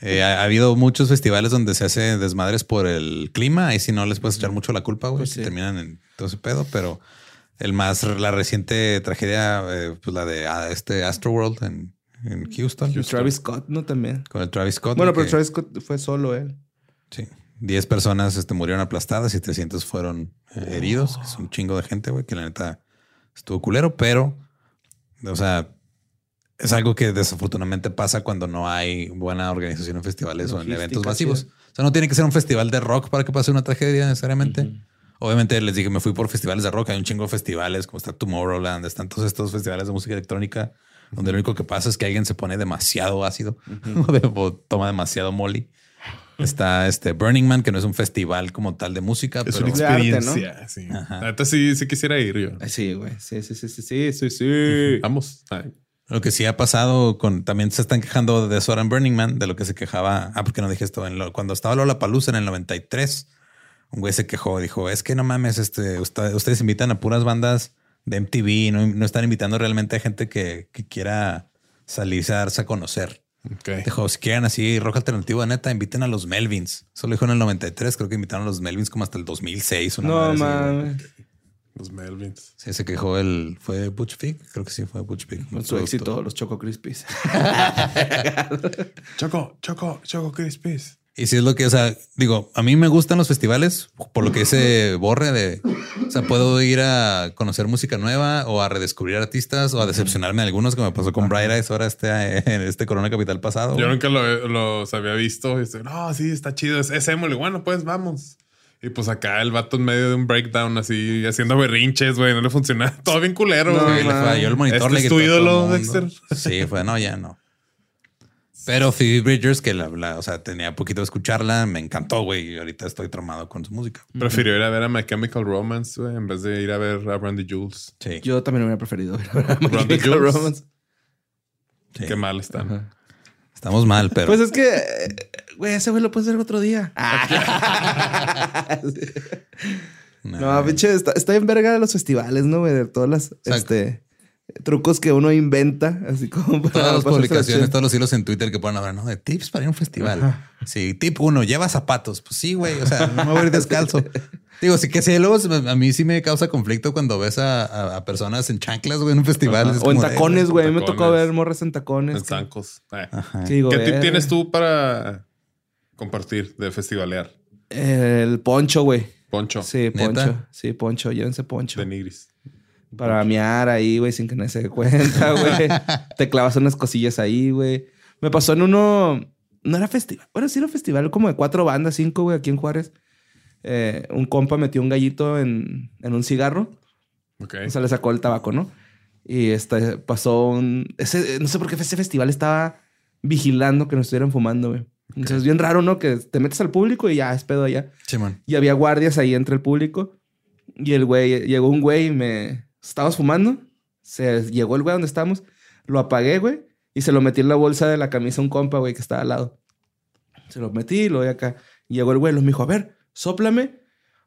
Eh, ha, ha habido muchos festivales donde se hace desmadres por el clima. Ahí sí no les puedes echar mucho la culpa, güey. Pues sí. terminan en todo ese pedo, pero el más, la reciente tragedia, eh, pues la de ah, este Astroworld en, en Houston. Y Travis Scott, ¿no? También. Con el Travis Scott. Bueno, que- pero Travis Scott fue solo él. Sí. 10 personas este, murieron aplastadas y 300 fueron eh, heridos. Es un chingo de gente, güey, que la neta estuvo culero, pero, o sea, es algo que desafortunadamente pasa cuando no hay buena organización en festivales o en eventos sí. masivos. O sea, no tiene que ser un festival de rock para que pase una tragedia necesariamente. Obviamente les dije, me fui por festivales de rock. Hay un chingo de festivales como está Tomorrowland, están todos estos festivales de música electrónica donde lo único que pasa es que alguien se pone demasiado ácido o, de- o toma demasiado molly. Está este Burning Man, que no es un festival como tal de música, Es pero una de arte, experiencia. Sí. Neta sí, sí quisiera ir yo. Ay, Sí, güey. Sí, sí, sí, sí, sí, sí, sí. Vamos. Ay. lo que sí ha pasado con también se están quejando de Sora en Burning Man, de lo que se quejaba. Ah, porque no dije esto. En lo- cuando estaba Lola Palusa en el 93, un güey se quejó, dijo: Es que no mames, este, usted- ustedes invitan a puras bandas de MTV, no, no están invitando realmente a gente que, que quiera salirse a darse a conocer. Ok. Dijo, si quieren así rock alternativo de neta, inviten a los Melvins. Eso lo dijo en el 93, creo que invitaron a los Melvins como hasta el 2006. Una No mames. Los Melvins. Sí, se quejó el... ¿Fue Butch Vig? Creo que sí, fue Butch Vig. Con su éxito, los Choco Crispies. Choco, Choco, Choco Crispies. Y sí es lo que, o sea, digo, a mí me gustan los festivales por lo que ese borre de, o sea, puedo ir a conocer música nueva o a redescubrir artistas o a decepcionarme de algunos, como me pasó con Bright Eyes ahora este, en este Corona Capital pasado. Yo nunca lo- los había visto. Y dice, no, sí, está chido. Es, es emo. Bueno, pues vamos. Y pues acá el vato en medio de un breakdown así, haciendo berrinches, güey. No le funciona. Todo bien culero, No, güey. Le falló el monitor. ¿Este le es tu ídolo. Dexter? Sí, fue, no, ya no. Pero Phoebe Bridgers, que la, la- o sea, tenía poquito de escucharla, me encantó, güey. Y ahorita estoy tramado con su música. Prefirió ir a ver a My Chemical Romance, güey, en vez de ir a ver a Brandy Jules. Sí. Yo también hubiera preferido ver a My Run the Chemical Jewels. Romance. sí. Qué mal están. Ajá. Estamos mal, pero. Pues es que, eh, güey, ese güey lo puedes ver otro día. nah. no, pinche, está, está en verga los festivales, ¿no, güey? De todas las este, trucos que uno inventa, así como para Todas las publicaciones, todos los hilos en Twitter que ponen ahora, ¿no? De tips para ir a un festival. Sí, tip uno, lleva zapatos. Pues sí, güey. O sea, no me voy a ir descalzo. Digo, sí que sí, luego a mí sí me causa conflicto cuando ves a, a- a personas en chanclas, güey, en un festival. Es O en como tacones, güey. A mí me tocó ver morras en tacones. En zancos. Eh. Digo, ¿Qué tip verga. tienes tú para compartir de festivalear? El poncho, güey. Poncho Sí, ¿Neta? poncho. Sí, poncho. Llévense poncho. de Nigris. Para mear ahí, güey, sin que nadie se dé cuenta, güey. Te clavas unas cosillas ahí, güey. Me pasó en uno... No era festival. Bueno, sí era festival como de cuatro bandas, cinco, güey, aquí en Juárez. Eh, un compa metió un gallito en, en un cigarro. Ok. O sea, le sacó el tabaco, ¿no? Y este, pasó un... Ese, no sé por qué ese festival estaba vigilando que nos estuvieran fumando, güey. Entonces es bien raro, ¿no? Que te metes al público y ya es pedo allá. Simón. Y había guardias ahí entre el público. Y el güey, llegó un güey y me... Estábamos fumando. Se llegó el güey donde estábamos. Lo apagué, güey. Y se lo metí en la bolsa de la camisa a un compa, güey, que estaba al lado. Se lo metí y lo voy acá. Y llegó el güey, lo me dijo, a ver, sóplame.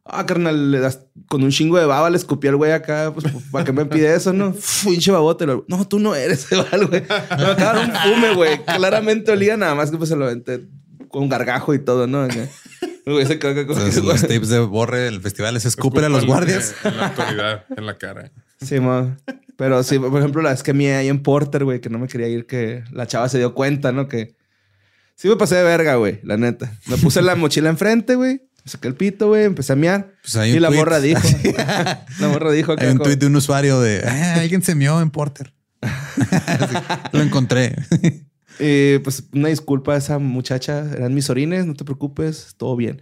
Ah, carnal, le das con un chingo de baba, le escupí al güey acá, pues, ¿para qué me pide eso, no? Pinche babote. Lo- No, tú no eres, el güey. Me acabaron un fume, güey. Claramente olía nada más que pues se lo aventé con gargajo y todo, ¿no? Güey se caga con Entonces, los tapes de borre del festival les escupen a los guardias. En la autoridad, en la cara. Sí, mo. Pero sí, por ejemplo, la vez que me ahí en Porter, güey, que no me quería ir, que la chava se dio cuenta, ¿no? Que sí me pasé de verga, güey, la neta. Me puse la mochila enfrente, güey. me Saqué el pito, güey, empecé a mear. Pues y la tweet. morra dijo. la morra dijo que Hay un tweet de un usuario de "Ah, alguien se mió en Porter. Lo encontré. Y pues una disculpa a esa muchacha, eran mis orines, no te preocupes, todo bien.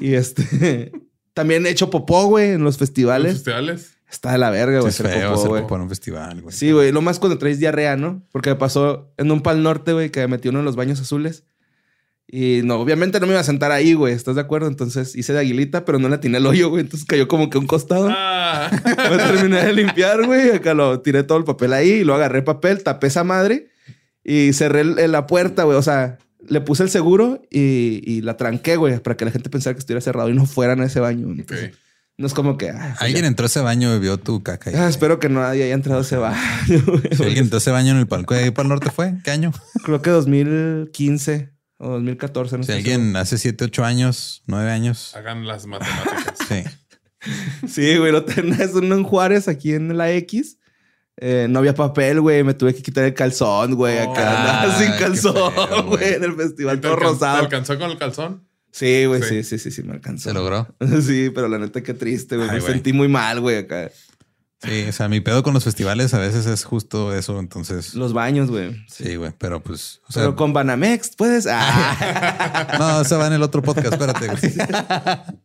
Y este también he hecho popó, güey, en los ¿Los festivales. Está de la verga, güey, es hacer feo popó, hacer güey. popó en un festival, güey. Sí, güey. Lo más cuando traes diarrea, ¿no? Porque me pasó en un pal norte, güey, que me metí uno en los baños azules. Y no, obviamente no me iba a sentar ahí, güey. ¿Estás de acuerdo? Entonces hice de aguilita, pero no le atiné el hoyo, güey. Entonces cayó como que a un costado. Ah. Me terminé de limpiar, güey. Acá lo tiré todo el papel ahí y lo agarré papel, tapé esa madre y cerré la puerta, güey. O sea, le puse el seguro y, y la tranqué, güey, para que la gente pensara que estuviera cerrado y no fueran a ese baño. Entonces, No es como que. ah, pues Alguien ya. entró a ese baño y vio tu caca. Ah, espero que nadie haya entrado a ese baño. Si alguien entró a ese baño en el palco de ahí para el norte fue, ¿qué año? Creo que 2015 o 2014. No Si alguien hace 7, 8 años, 9 años. Hagan las matemáticas. Sí. Sí, güey. Lo tenés uno en Juárez, aquí en la X. Eh, no había papel, güey. Me tuve que quitar el calzón, güey. Oh. Acá Ay, sin calzón, feo, güey. güey. En el festival ¿Te, todo alcan- te rosado. alcanzó con el calzón? Sí, güey. Sí. Sí, sí, sí, sí, me alcanzó. Se logró. Sí, pero la neta, qué triste, güey. Ay, Me güey. sentí muy mal, güey, acá. Sí, o sea, mi pedo con los festivales a veces es justo eso. Entonces, Los baños, güey. sí, güey, pero pues, o sea, Pero con Banamex, puedes. Ah. no, se va en el otro podcast. Espérate. güey.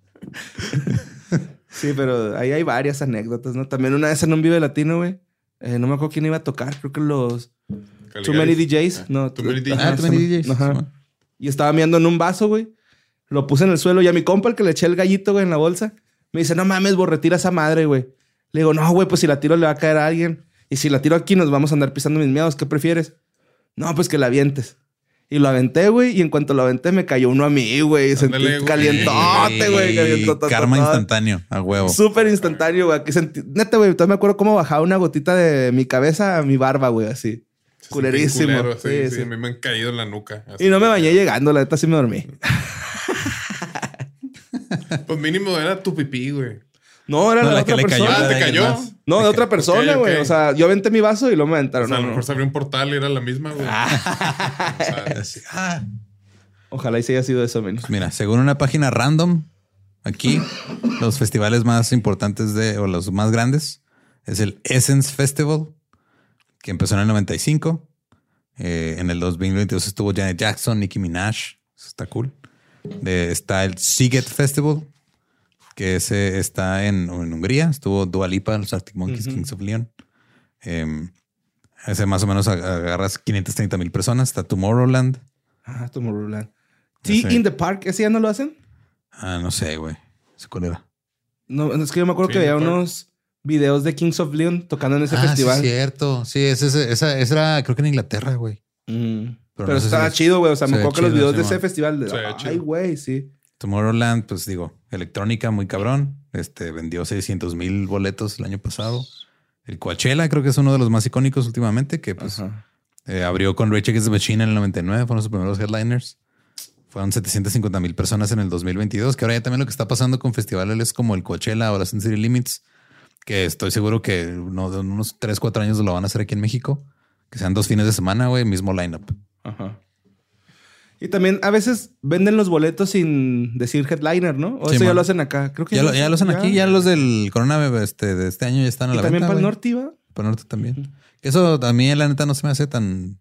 sí, pero ahí hay varias anécdotas, ¿no? También una vez en un Vive Latino, güey. eh, no me acuerdo quién iba a tocar. Creo que los Too Many DJs. No, Too Many ajá, Ah, Too Many DJs. Ajá. Y estaba mirando en un vaso, güey. Lo puse en el suelo y a mi compa, el que le eché el gallito, güey, en la bolsa, me dice, no mames, bo, retira esa madre, güey. Le digo, no, güey, pues si la tiro le va a caer a alguien. Y si la tiro aquí nos vamos a andar pisando mis miedos. ¿Qué prefieres? No, pues que la avientes. Y lo aventé, güey. Y en cuanto lo aventé, me cayó uno a mí, güey. Sentí güey. calientote, güey. calientotototote. Karma instantáneo, a huevo. Súper instantáneo, güey. Aquí sentí... Neta, güey. Todavía me acuerdo cómo bajaba una gotita de mi cabeza a mi barba, güey. Así. Se Culerísimo. culero, Sí, Sí, sí, sí. A mí me han caído en la nuca. así. Y no me bañé llegando. La neta sí me dormí. Pues mínimo era tu pipí, güey. No, era No, la, la otra que le cayó persona. Ah, ¿te alguien cayó? más. No, de otra persona, güey. O sea, yo aventé mi vaso y lo me O aventaron. sea, a No, lo no. mejor se abrió un portal y era la misma, güey. O sea, Así, ah. Ojalá y sí haya sido eso menos. Mira, según una página random, aquí los festivales más importantes de, o los más grandes, es el Essence Festival, que empezó en el 95. Eh, en el 2022 estuvo Janet Jackson, Nicki Minaj. Eso está cool. De- está el Siget Festival, que ese está en, en Hungría. Estuvo Dua Lipa, los Arctic Monkeys, Kings of Leon. Em, ese más o menos ag- agarras 530 mil personas. Está Tomorrowland. Ah, Tomorrowland. Ese. in the Park, ¿ese ya no lo hacen? Ah, no sé, güey. ¿Ese cuál era? No, es que yo me acuerdo que había unos videos de Kings of Leon tocando en ese ah, festival. Sí, cierto. Sí, ese, ese- esa, esa era, creo que en Inglaterra, güey. Mm. Pero Pero, no sé si estaba chido, güey. O sea, se me acuerdo que los videos de ese festival. de- Se Ay, chido. güey, sí. Tomorrowland, pues digo, electrónica muy cabrón. Este vendió 600 mil boletos el año pasado. El Coachella creo que es uno de los más icónicos últimamente, que pues eh, abrió con Rage Against the Machine en el 99, fueron sus primeros headliners. Fueron 750 mil personas en el 2022, que ahora ya también lo que está pasando con festivales es como el Coachella o la City Limits, que estoy seguro que uno, de unos 3, 4 años lo van a hacer aquí en México, que sean dos fines de semana, güey, mismo lineup. Ajá. Y también a veces venden los boletos sin decir headliner, ¿no? O Sí, eso ya lo hacen acá. Creo que Ya lo, ya lo hacen aquí, ya los del Corona este, de este año ya están a Y la también venta. para el norte iba. Para el norte también. Eso también, la neta, no se me hace tan.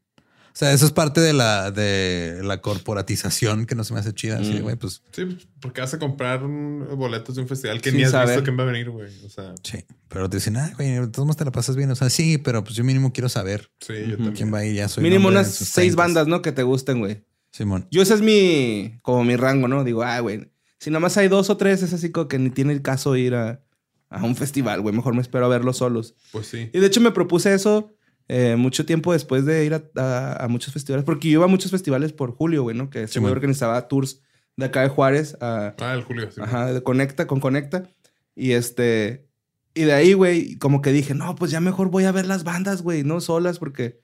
O sea, eso es parte de la, de la corporatización que no se me hace chida. Así, de, Mm. güey, pues Sí, porque vas a comprar un- boletos de un festival que ni has saber. visto quién va a venir, güey. O sea, sí. Pero te dicen, ah, güey, de todos modos te la pasas bien. O sea, sí, pero pues yo mínimo quiero saber sí, yo también. quién va a ir. Ya soy Mínimo unas seis 30s. bandas, ¿no? Que te gusten, güey. Simón. Yo ese es mi, como mi rango, ¿no? Digo, ah, güey, si nada más hay dos o tres, es así como que ni tiene el caso ir a, a un festival, güey. Mejor me espero a verlos solos. Pues sí. Y de hecho me propuse eso eh, mucho tiempo después de ir a, a- a muchos festivales, porque yo iba a muchos festivales por Julio, güey, ¿no? Que Sí, man. organizaba tours de acá de Juárez a, Ah, el Julio. Sí, ajá, de Conecta, con Conecta. Y este, y de ahí, güey, como que dije, no, pues ya mejor voy a ver las bandas, güey, no solas, porque...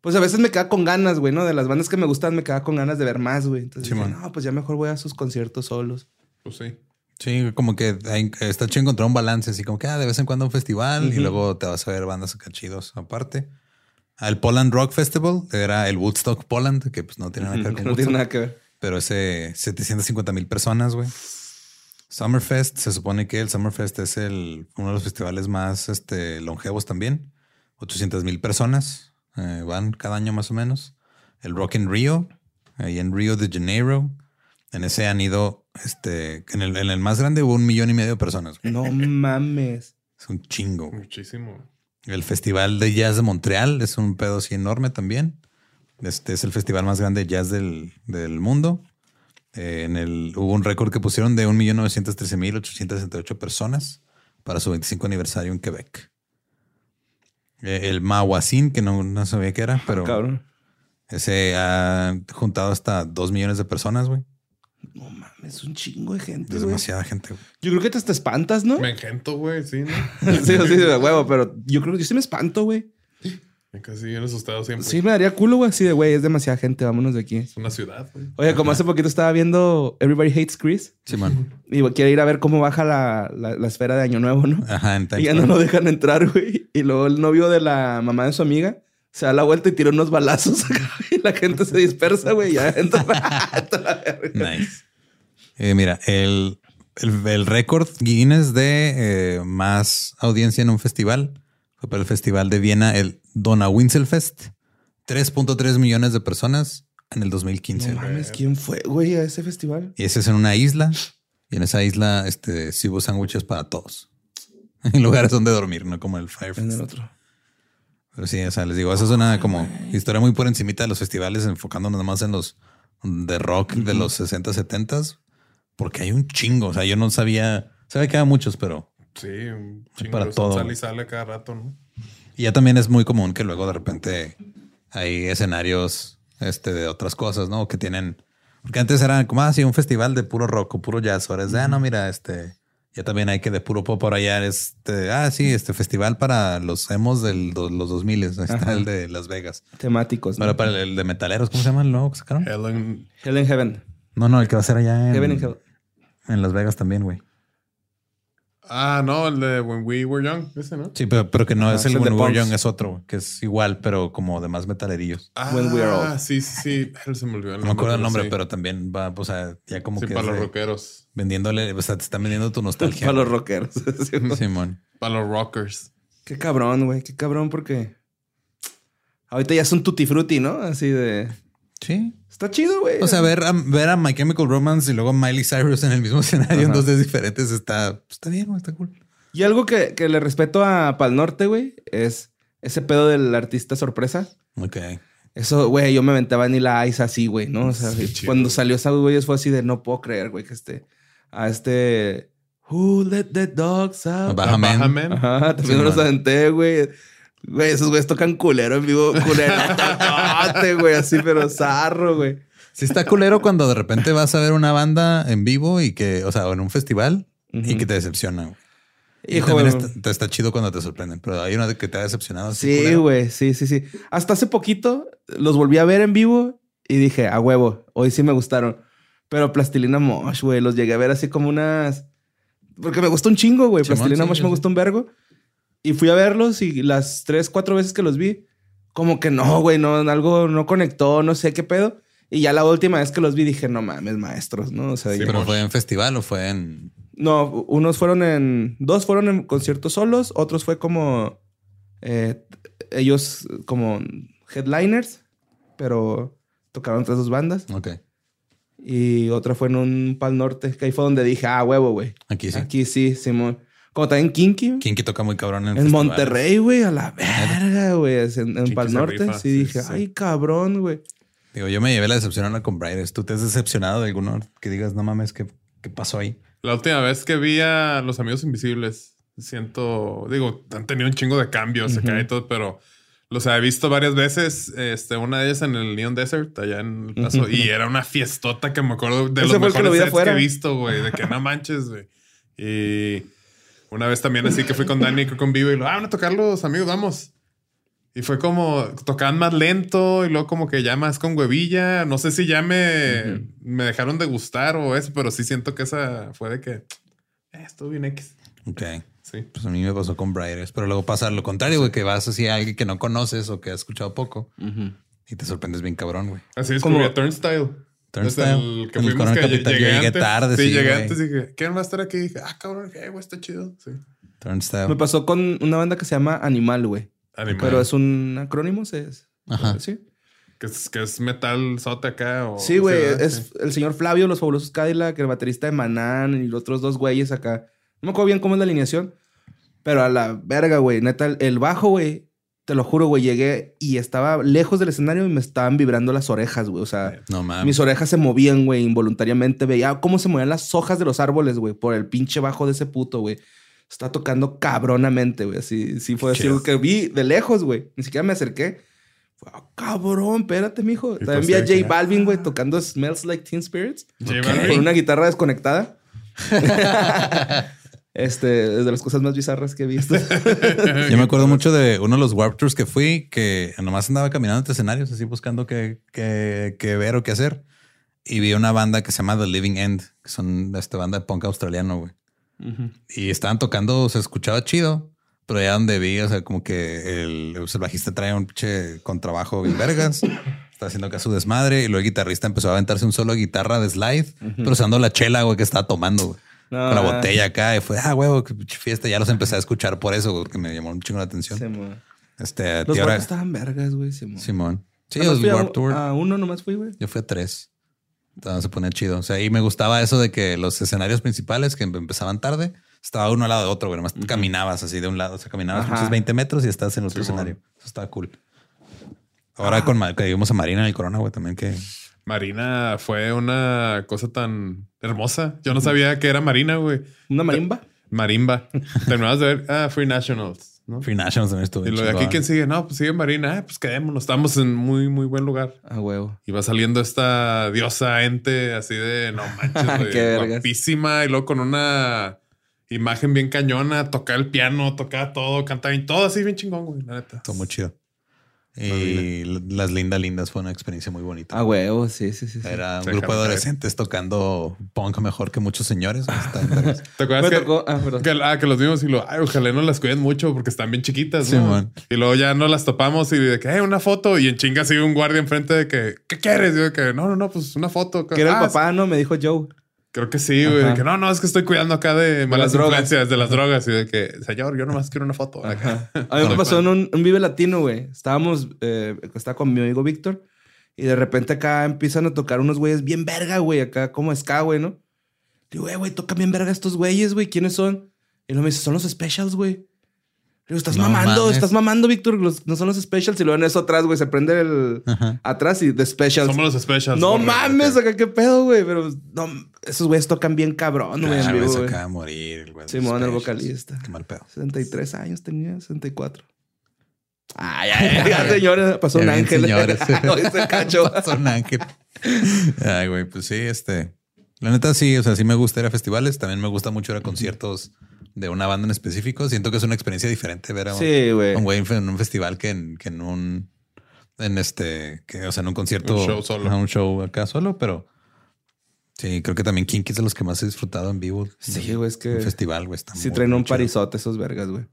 Pues a veces me queda con ganas, güey, ¿no? De las bandas que me gustan me queda con ganas de ver más, güey. Entonces dije, no, pues ya mejor voy a sus conciertos solos. Pues sí. Sí, como que hay- está chido encontrar un balance, así como que ah, de vez en cuando un festival y luego te vas a ver bandas acá chidos aparte. Al Poland Rock Festival era el Woodstock Poland, que pues no tiene nada que ver con no tiene Woodstock, nada que ver. pero ese 750 mil personas, güey. Summerfest, se supone que el Summerfest es el, uno de los festivales más este, longevos también. 800 mil personas eh, van cada año más o menos. El Rock in Rio, ahí en Rio de Janeiro. En ese han ido, este, en el, en el más grande hubo un millón y medio de personas. güey. No mames. Es un chingo. güey. Muchísimo. El Festival de Jazz de Montreal es un pedo así enorme también. Este es el festival más grande de jazz del, del mundo. Eh, en el, hubo un récord que pusieron de 1.913.868 personas para su 25 aniversario en Quebec. Eh, el Mahuacín, que no, no sabía qué era, pero Cabrón. ese ha juntado hasta 2 millones de personas, güey. No mames, un chingo de gente, Es demasiada gente. güey. Yo creo que te hasta espantas, ¿no? Me engento, güey. Sí, ¿no? sí, sí, de huevo, pero yo creo que yo sí me espanto, güey. Me casi bien asustado siempre. Sí, me daría culo, güey, así de, güey, es demasiada gente, vámonos de aquí. Es una ciudad, güey. Oye, como hace poquito estaba viendo Everybody Hates Chris Simón. y quiere ir a ver cómo baja la, la, la esfera de Año Nuevo, ¿no? Ajá, en Y ya no lo dejan entrar, güey. Y luego el novio de la mamá de su amiga se da la vuelta y tira unos balazos y la gente se dispersa, güey. Ya entra. Nice. Eh, mira, el, el, el récord Guinness de eh, más audiencia en un festival fue para el Festival de Viena, el Donauinselfest. 3.3 millones de personas en el 2015. No mames, ¿quién fue, güey, a ese festival? y ese es en una isla. Y en esa isla este, sí hubo sándwiches para todos. En lugares donde dormir, no como el En Firefest. el otro. Pero sí, o sea, les digo, eso es una como historia muy por encimita de los festivales, enfocándonos nada más en los de rock de los 60, 70, porque hay un chingo. O sea, yo no sabía, sabía que había muchos, pero Sí, un chingo. para todo. Sale y sale cada rato, ¿no? y ya también es muy común que luego de repente hay escenarios este, de otras cosas, ¿no? Que tienen, porque antes era como así un festival de puro rock o puro jazz. Ahora es de, ah, no, mira, este, ya también hay que de puro pop por allá. Este, ah, sí, este festival para los emos de los 2000. Ahí está Ajá. el de Las Vegas. Temáticos. ¿no? Ahora para el, el de metaleros, ¿cómo se llama el nuevo que sacaron? Helen. Hell in Heaven. No, no, el que va a ser allá en, Heaven in Hell. en Las Vegas también, güey. Ah, no, el de When We Were Young, ese, ¿no? Sí, pero, pero que no es el When We Were. Young, es otro, que es igual, pero como de más metalerillos. Ah, When We Are Old. sí, sí, sí. Él se me olvidó el No me acuerdo el nombre, sí. pero también va, o sea, ya como Sí, que para los de- rockeros. vendiéndole, o sea, te están vendiendo tu nostalgia. Para los rockeros. Simón. Para los rockers. Qué cabrón, güey. Qué cabrón porque... Ahorita ya es un tutti frutti, ¿no? Así de... Sí. Está chido, güey. O sea, ver a, ver a My Chemical Romance y luego a Miley Cyrus en el mismo escenario en dos días diferentes está, está bien, güey, está cool. Y algo que, que le respeto a Pal Norte, güey, es ese pedo del artista sorpresa. Ok. Eso, güey, yo me aventaba ni la Ice así, güey, ¿no? O sea, Sí, cuando salió esa güey, fue así de no puedo creer, güey, que este. A este. Who let the dogs out? Baja Man. Baja Man. Ajá, también Sí, me los aventé, güey. Güey, esos güeyes tocan culero en vivo. Culero, totote, güey, así, pero zarro, güey. Sí está culero cuando de repente vas a ver una banda en vivo y que, o sea, o en un festival y que te decepciona. güey. Y Hijo, también está, te está chido cuando te sorprenden, pero hay una de que te ha decepcionado. así Sí, güey, sí, sí, sí. Hasta hace poquito los volví a ver en vivo y dije, a huevo, hoy sí me gustaron. Pero Plastilina Mosh, güey, los llegué a ver así como unas... Porque me gustó un chingo, güey. Plastilina sí, Mosh sí, me sí. gustó un vergo. Y fui a verlos y las tres, cuatro veces que los vi, como que no, güey, no, algo no conectó, no sé qué pedo. Y ya la última vez que los vi dije, no mames, maestros, ¿no? O sea, Sí, Pero fue en festival o fue en. no, unos fueron en, dos fueron en conciertos solos, otros fue como, eh, ellos como headliners, pero tocaron otras dos bandas. Ok. Y otra fue en un Pal Norte, que ahí fue donde dije, ah, huevo, güey. Aquí sí. Aquí sí, Simón. Como también Kinky. Kinky toca muy cabrón en En festivales. Monterrey, güey, a la verga, güey. En, en Pal Norte. rifa, sí, sí, dije, sí. ay, cabrón, güey. Digo, yo me llevé la decepción ahora con Briders. ¿Tú te has decepcionado de alguno que digas, no mames, ¿qué, qué pasó ahí? La última vez que vi a los amigos invisibles, siento, digo, han tenido un chingo de cambios acá y todo, pero los he visto varias veces. Este, una de ellas en el Neon Desert, allá en el paso, y era una fiestota que me acuerdo de Ese los el que lo mejores vi sets que he visto, güey, de que no manches, güey. Y una vez también así que fui con Dani, creo con Vivo, y lo, ah, van a tocar los amigos, vamos. Y fue como, tocaban más lento y luego como que ya más con huevilla. No sé si ya me, me dejaron de gustar o eso, pero sí siento que esa fue de que eh, estuvo bien X. Ok. Sí. Pues a mí me pasó con Briders. Pero luego pasa lo contrario, güey, que vas así a alguien que no conoces o que has escuchado poco y te sorprendes bien cabrón, güey. Así es Como- como Turnstile. Turnstile. El que En el fuimos que Capital. llegué, Yo llegué antes. tarde, Sí, sí, llegué güey. antes y dije, ¿quieren más estar aquí? Y dije, ah, cabrón, eh, güey, está chido. Sí. Turnstile. Me pasó con una banda que se llama Animal, güey. Animal. Pero es un acrónimo, ¿sí? es- Ajá. Sí. Que es, que es metal sote acá. O, Sí, güey. es Sí. el señor Flavio, los fabulosos Cadillac, el baterista de Manán y los otros dos güeyes acá. No me acuerdo bien cómo es la alineación. Pero a la verga, güey. Neta, el bajo, güey. Te lo juro, güey. Llegué y estaba lejos del escenario y me estaban vibrando las orejas, güey. O sea, No mis orejas se movían, güey, involuntariamente. Veía cómo se movían las hojas de los árboles, güey, por el pinche bajo de ese puto, güey. Está tocando cabronamente, güey. Así, sí fue así algo que vi de lejos, güey. Ni siquiera me acerqué. Fue, "Ah, cabrón, espérate, mijo. Y También tú vi a J que, Balvin, güey, tocando Smells Like Teen Spirits. J Ok. Balvin. Con una guitarra desconectada. este, es de las cosas más bizarras que he visto. Yo me acuerdo mucho de uno de los Warp Tours que fui, que nomás andaba caminando entre escenarios, así buscando qué, qué, qué ver o qué hacer. Y vi una banda que se llama The Living End, que son esta banda de punk australiano, güey. Y estaban tocando, se escuchaba chido, pero ya donde vi, o sea, como que el, pues, el bajista trae un pinche contrabajo bien vergas, está haciendo acá su desmadre, y luego el guitarrista empezó a aventarse un solo de guitarra de slide, pero usando la chela, güey, que estaba tomando, güey. No, Con la ah. botella acá, y fue, ah, huevo, qué fiesta. Ya los empecé a escuchar por eso, porque me llamó un chingo la atención. Sí, mo. Este, Los ahora- estaban vergas, güey. Simón. Simón. Sí, los fui a- Warp Tour. A uno nomás fui, güey. Yo fui a tres. Entonces se ponía chido. O sea, y me gustaba eso de que los escenarios principales que empezaban tarde, estaba uno al lado de otro, güey. Nomás caminabas así de un lado. O sea, caminabas muchos 20 metros y estás en otro Simón. escenario. Eso estaba cool. Ahora con Ma- que vimos a Marina en el Corona, güey, también que... Marina fue una cosa tan hermosa. Yo no sabía que era Marina, güey. Una marimba. Marimba. Terminabas de ver ah, Free Nationals, ¿no? Free Nationals también estuvo Y lo de aquí. ¿quién sigue? No, pues sigue Marina. Ah, pues quedémonos. Estamos en muy, muy buen lugar. A huevo. Y va saliendo esta diosa ente así de no manches, güey, Qué vergas. guapísima. Y luego con una imagen bien cañona, tocar el piano, tocar todo, cantar y todo así bien chingón, güey, la neta. Estuvo muy chido. Y las lindas, lindas fue una experiencia muy bonita. A huevo, sí, sí, sí. Era un grupo de adolescentes tocando punk mejor que muchos señores. ¿Te acuerdas Me que, tocó. Ah, que, ah, que los vimos y lo, ay, ojalá no las cuiden mucho porque están bien chiquitas, Sí, ¿no? man. y luego ya no las topamos y de que, hey, una foto. Y en chinga sigue un guardia enfrente de que, ¿qué quieres? Y yo de que, no, no, no, pues una foto. Que era Ah, el papá, ¿no? Me dijo Joe. Creo que sí, güey. De que no, no, es que estoy cuidando acá de malas las drogas. influencias, de las drogas. Y de que, señor, yo nomás quiero una foto. Acá. A mí me pasó en un, un Vive Latino, güey. Estábamos, eh, estaba con mi amigo Víctor y de repente acá empiezan a tocar unos güeyes bien verga, güey. Acá como ska, güey, ¿no? Digo, "Eh, güey, tocan bien verga estos güeyes, güey. ¿Quiénes son? Y luego me dice, son los specials, güey. Digo, estás No mamando, mames. estás mamando, Víctor. No son los specials. Y luego en eso atrás, güey, se prende el Ajá. atrás y de specials. Somos los specials. no mames, acá. qué pedo, güey. Pero no, esos güeyes tocan bien cabrón, güey, Claro, güey, se acaba de morir. el güey Simón, el vocalista. Qué mal pedo. 63 años tenía, 64. Ay, ay, ay, señora, pasó un Ya ángel. señores. Se cachó. Pasó un ángel. Ay, güey, pues sí, este. La neta sí, o sea, sí me gusta ir a festivales. También me gusta mucho ir a conciertos de una banda en específico. Siento que es una experiencia diferente ver a un, Sí, güey. a un güey en un festival que en, que en un. En este. Que, o sea, en un concierto. Un show solo. un show acá solo, pero. Sí, creo que también Kinky es de los que más he disfrutado en vivo. Sí, güey, es que Un festival, güey. está sí muy, traen muy un chido. parizote esos vergas, güey.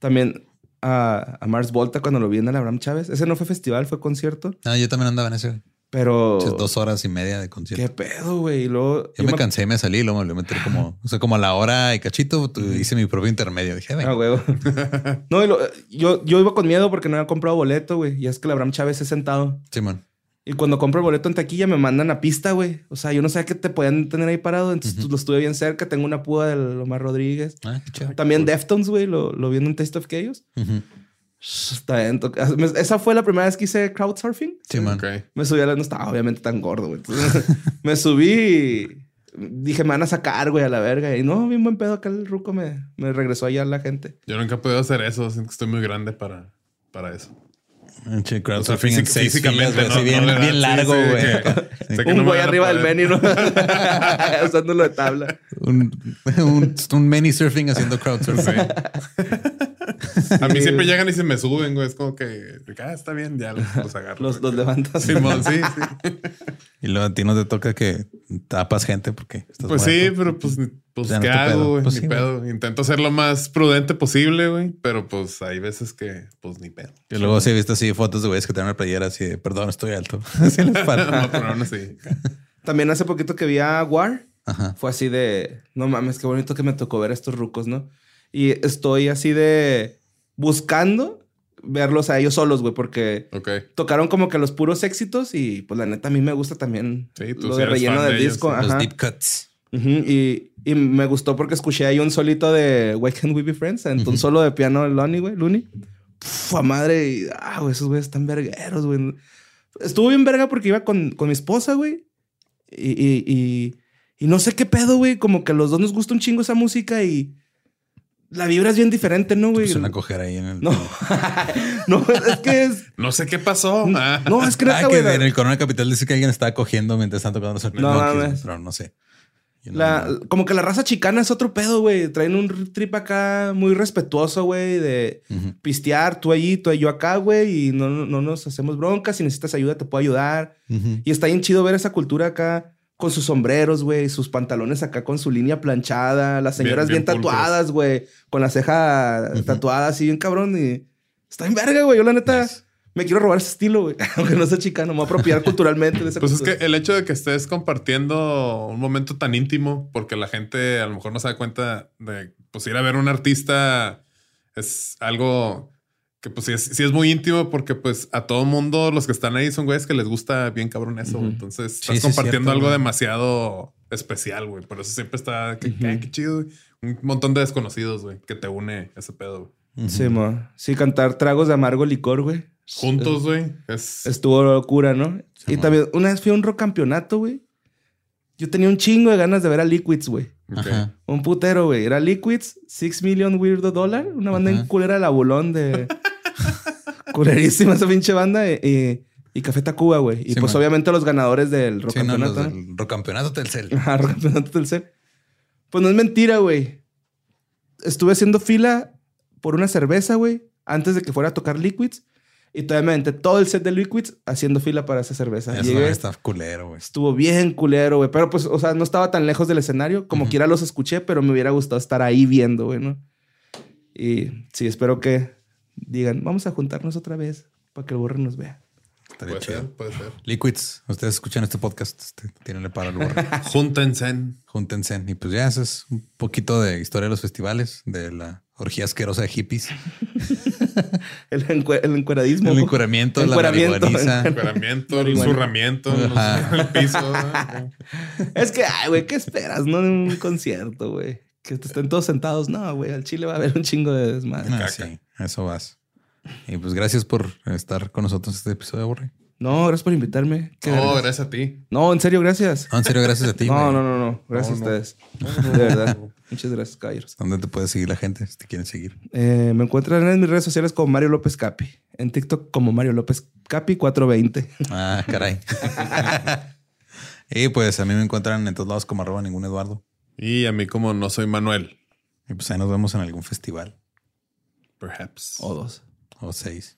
También a, a Mars Volta cuando lo vi en el Abraham Chávez. Ese no fue festival, fue concierto. Ah, yo también andaba en ese. Pero. Dos horas y media de concierto. ¿Qué pedo, güey? Y luego. Yo me cansé y me salí luego me volví a meter como, o sea, como a la hora y cachito, tu- hice mi propio intermedio. Dije, venga. Ah, huevo. no, y lo- yo, yo iba con miedo porque no había comprado boleto, güey. Y es que el Abraham Chávez es sentado. Simón. Y cuando compro el boleto en taquilla me mandan a pista, güey. O sea, yo no sabía que te podían tener ahí parado. Entonces Ujú. lo estuve bien cerca. Tengo una púa del Omar Rodríguez. Ah, qué chido. También Deftones, güey. Lo, lo vi en un Taste of Chaos. Ujú. Está bien. Esa fue la primera vez que hice crowdsurfing. Simón. Ok. Me subí a la... No estaba obviamente tan gordo, güey. Entonces, me subí y dije, me van a sacar, güey, a la verga. Y no, bien buen pedo acá el ruco me, me regresó allá la gente. Yo nunca he podido hacer eso. Siento que estoy muy grande para, para eso. O sea, crowdsurfing en físic- seis físicamente, filas, no, bien, no bien sí, largo, sí, güey. que Un no güey a arriba del ¿no? Usándolo de tabla. un, un, un mini surfing haciendo crowdsurfing. A mí siempre llegan y se me suben, güey. Es como que, ah, está bien, ya los, los agarro. Los, los levantas. Simón, sí, sí. Y luego a ti no te toca que tapas gente porque estás Pues sí, muerto. pero pues, ni- pues Ya no ¿qué pedo. hago, güey? Pues ni sí, güey. pedo. Intento ser lo más prudente posible, güey. Pero pues hay veces que, pues ni pedo. Y luego sí he visto así fotos de güeyes que tienen una playera así de perdón, estoy alto. Así les No, falta. pero aún así. También hace poquito que vi a War. Ajá. Fue así de, no mames, qué bonito que me tocó ver a estos rucos, ¿no? Y estoy así de buscando verlos a ellos solos, güey, porque Ok. tocaron como que los puros éxitos y pues la neta a mí me gusta también Sí, tú lo de relleno del de ellos, disco. Los deep cuts. Y, y me gustó porque escuché ahí un solito de Why Can't We Be Friends, entonces un Ujú. solo de piano de Lonnie, güey, Looney. Puf, a madre, y, ah, güey, esos güeyes están vergueros, güey. Estuvo bien verga porque iba con, con mi esposa, güey. Y, y, y, y no sé qué pedo, güey. Como que a los dos nos gusta un chingo esa música y la vibra es bien diferente, ¿no, güey? Pues una coger ahí en el. No, no, es que es. No sé qué pasó. Ah. No, es que neta, Ah, que güey. en el Corona Capital dice que alguien estaba cogiendo mientras están tocando los No mames. Pero no sé. No- La, como que la raza chicana es otro pedo, güey. Traen un trip acá muy respetuoso, güey, de Ujú. pistear, tú allí, tú y yo acá, güey, y no, no, no nos hacemos broncas. Si necesitas ayuda, te puedo ayudar. Ujú. Y está bien chido ver esa cultura acá con sus sombreros, güey, sus pantalones acá con su línea planchada, las señoras bien, tatuadas, güey, con la ceja Ujú. tatuada así, bien cabrón. Y está en verga, güey. Yo, la neta, Nice. me quiero robar ese estilo, güey, aunque no sea chicano, me voy a apropiar culturalmente de esa Pues es que el hecho de que estés compartiendo un momento tan íntimo, porque la gente a lo mejor no se da cuenta de, pues ir a ver un artista es algo que pues sí es, sí es muy íntimo porque pues a todo mundo los que están ahí son güeyes que les gusta bien cabrón eso. Ujú. Entonces estás sí, es compartiendo cierto, algo güey. demasiado especial, güey. Por eso siempre está, que, Ujú. qué chido, güey. Un montón de desconocidos, güey, que te une ese pedo. güey. Sí, mo. Sí, cantar tragos de amargo licor, güey. Juntos, güey. Es, Estuvo locura, ¿no? Sí, y también, una vez fui a un rock campeonato, güey. Yo tenía un chingo de ganas de ver a Liquids, güey. ok. Ajá. Un putero, güey. Era Liquids, Six Million Weirdo Dollar. Una banda Ajá. en culera de la bolón de... Culerísima esa pinche banda. Y, y, y Café Tacuba, güey. Y Sí, pues man. obviamente los ganadores del rock Sí, campeonato. ¿no? del Rocampeonato Telcel. Ajá, rock campeonato Telcel. Pues no es mentira, güey. Estuve haciendo fila por una cerveza, güey, antes de que fuera a tocar Liquids. Y todavía me aventé todo el set de Liquids haciendo fila para esa cerveza. Eso Llegué, está culero, güey. estuvo bien culero, güey. Pero pues, o sea, no estaba tan lejos del escenario. Como quiera los escuché, pero me hubiera gustado estar ahí viendo, güey, ¿no? Y sí, espero que digan, vamos a juntarnos otra vez para que el borre nos vea. Estaría Puede chido. ser, puede ser. Liquids, ustedes escuchan este podcast, este, tírenle para el borre. Júntense. Júntense. Y pues ya, eso es un poquito de historia de los festivales, de la orgía asquerosa de hippies, El, encue- el encueradismo. el encueramiento, la Encueramiento. marihuaniza. Encueramiento, el zurramiento, el piso. ¿no? Es que, ay, güey, ¿qué esperas, no? De un concierto, güey. Que te estén todos sentados. No, güey, al chile va a haber un chingo de desmadre. Ah, sí, eso vas. Y pues gracias por estar con nosotros en este episodio, Borre. No, gracias por invitarme. Qué No, vergas. gracias a ti. No, en serio, gracias. No, en serio, gracias a ti. no, no, no, no. Gracias No, a no. ustedes. De verdad. Muchas gracias, caballeros. ¿Dónde te puede seguir la gente si te quieren seguir? Eh, me encuentran en mis redes sociales como Mario López Capi. En TikTok como Mario López Capi 420. Ah, caray. y pues a mí me encuentran en todos lados como arroba ningún Eduardo. Y a mí como no soy Manuel. Y pues ahí nos vemos en algún festival Perhaps. O dos. o seis.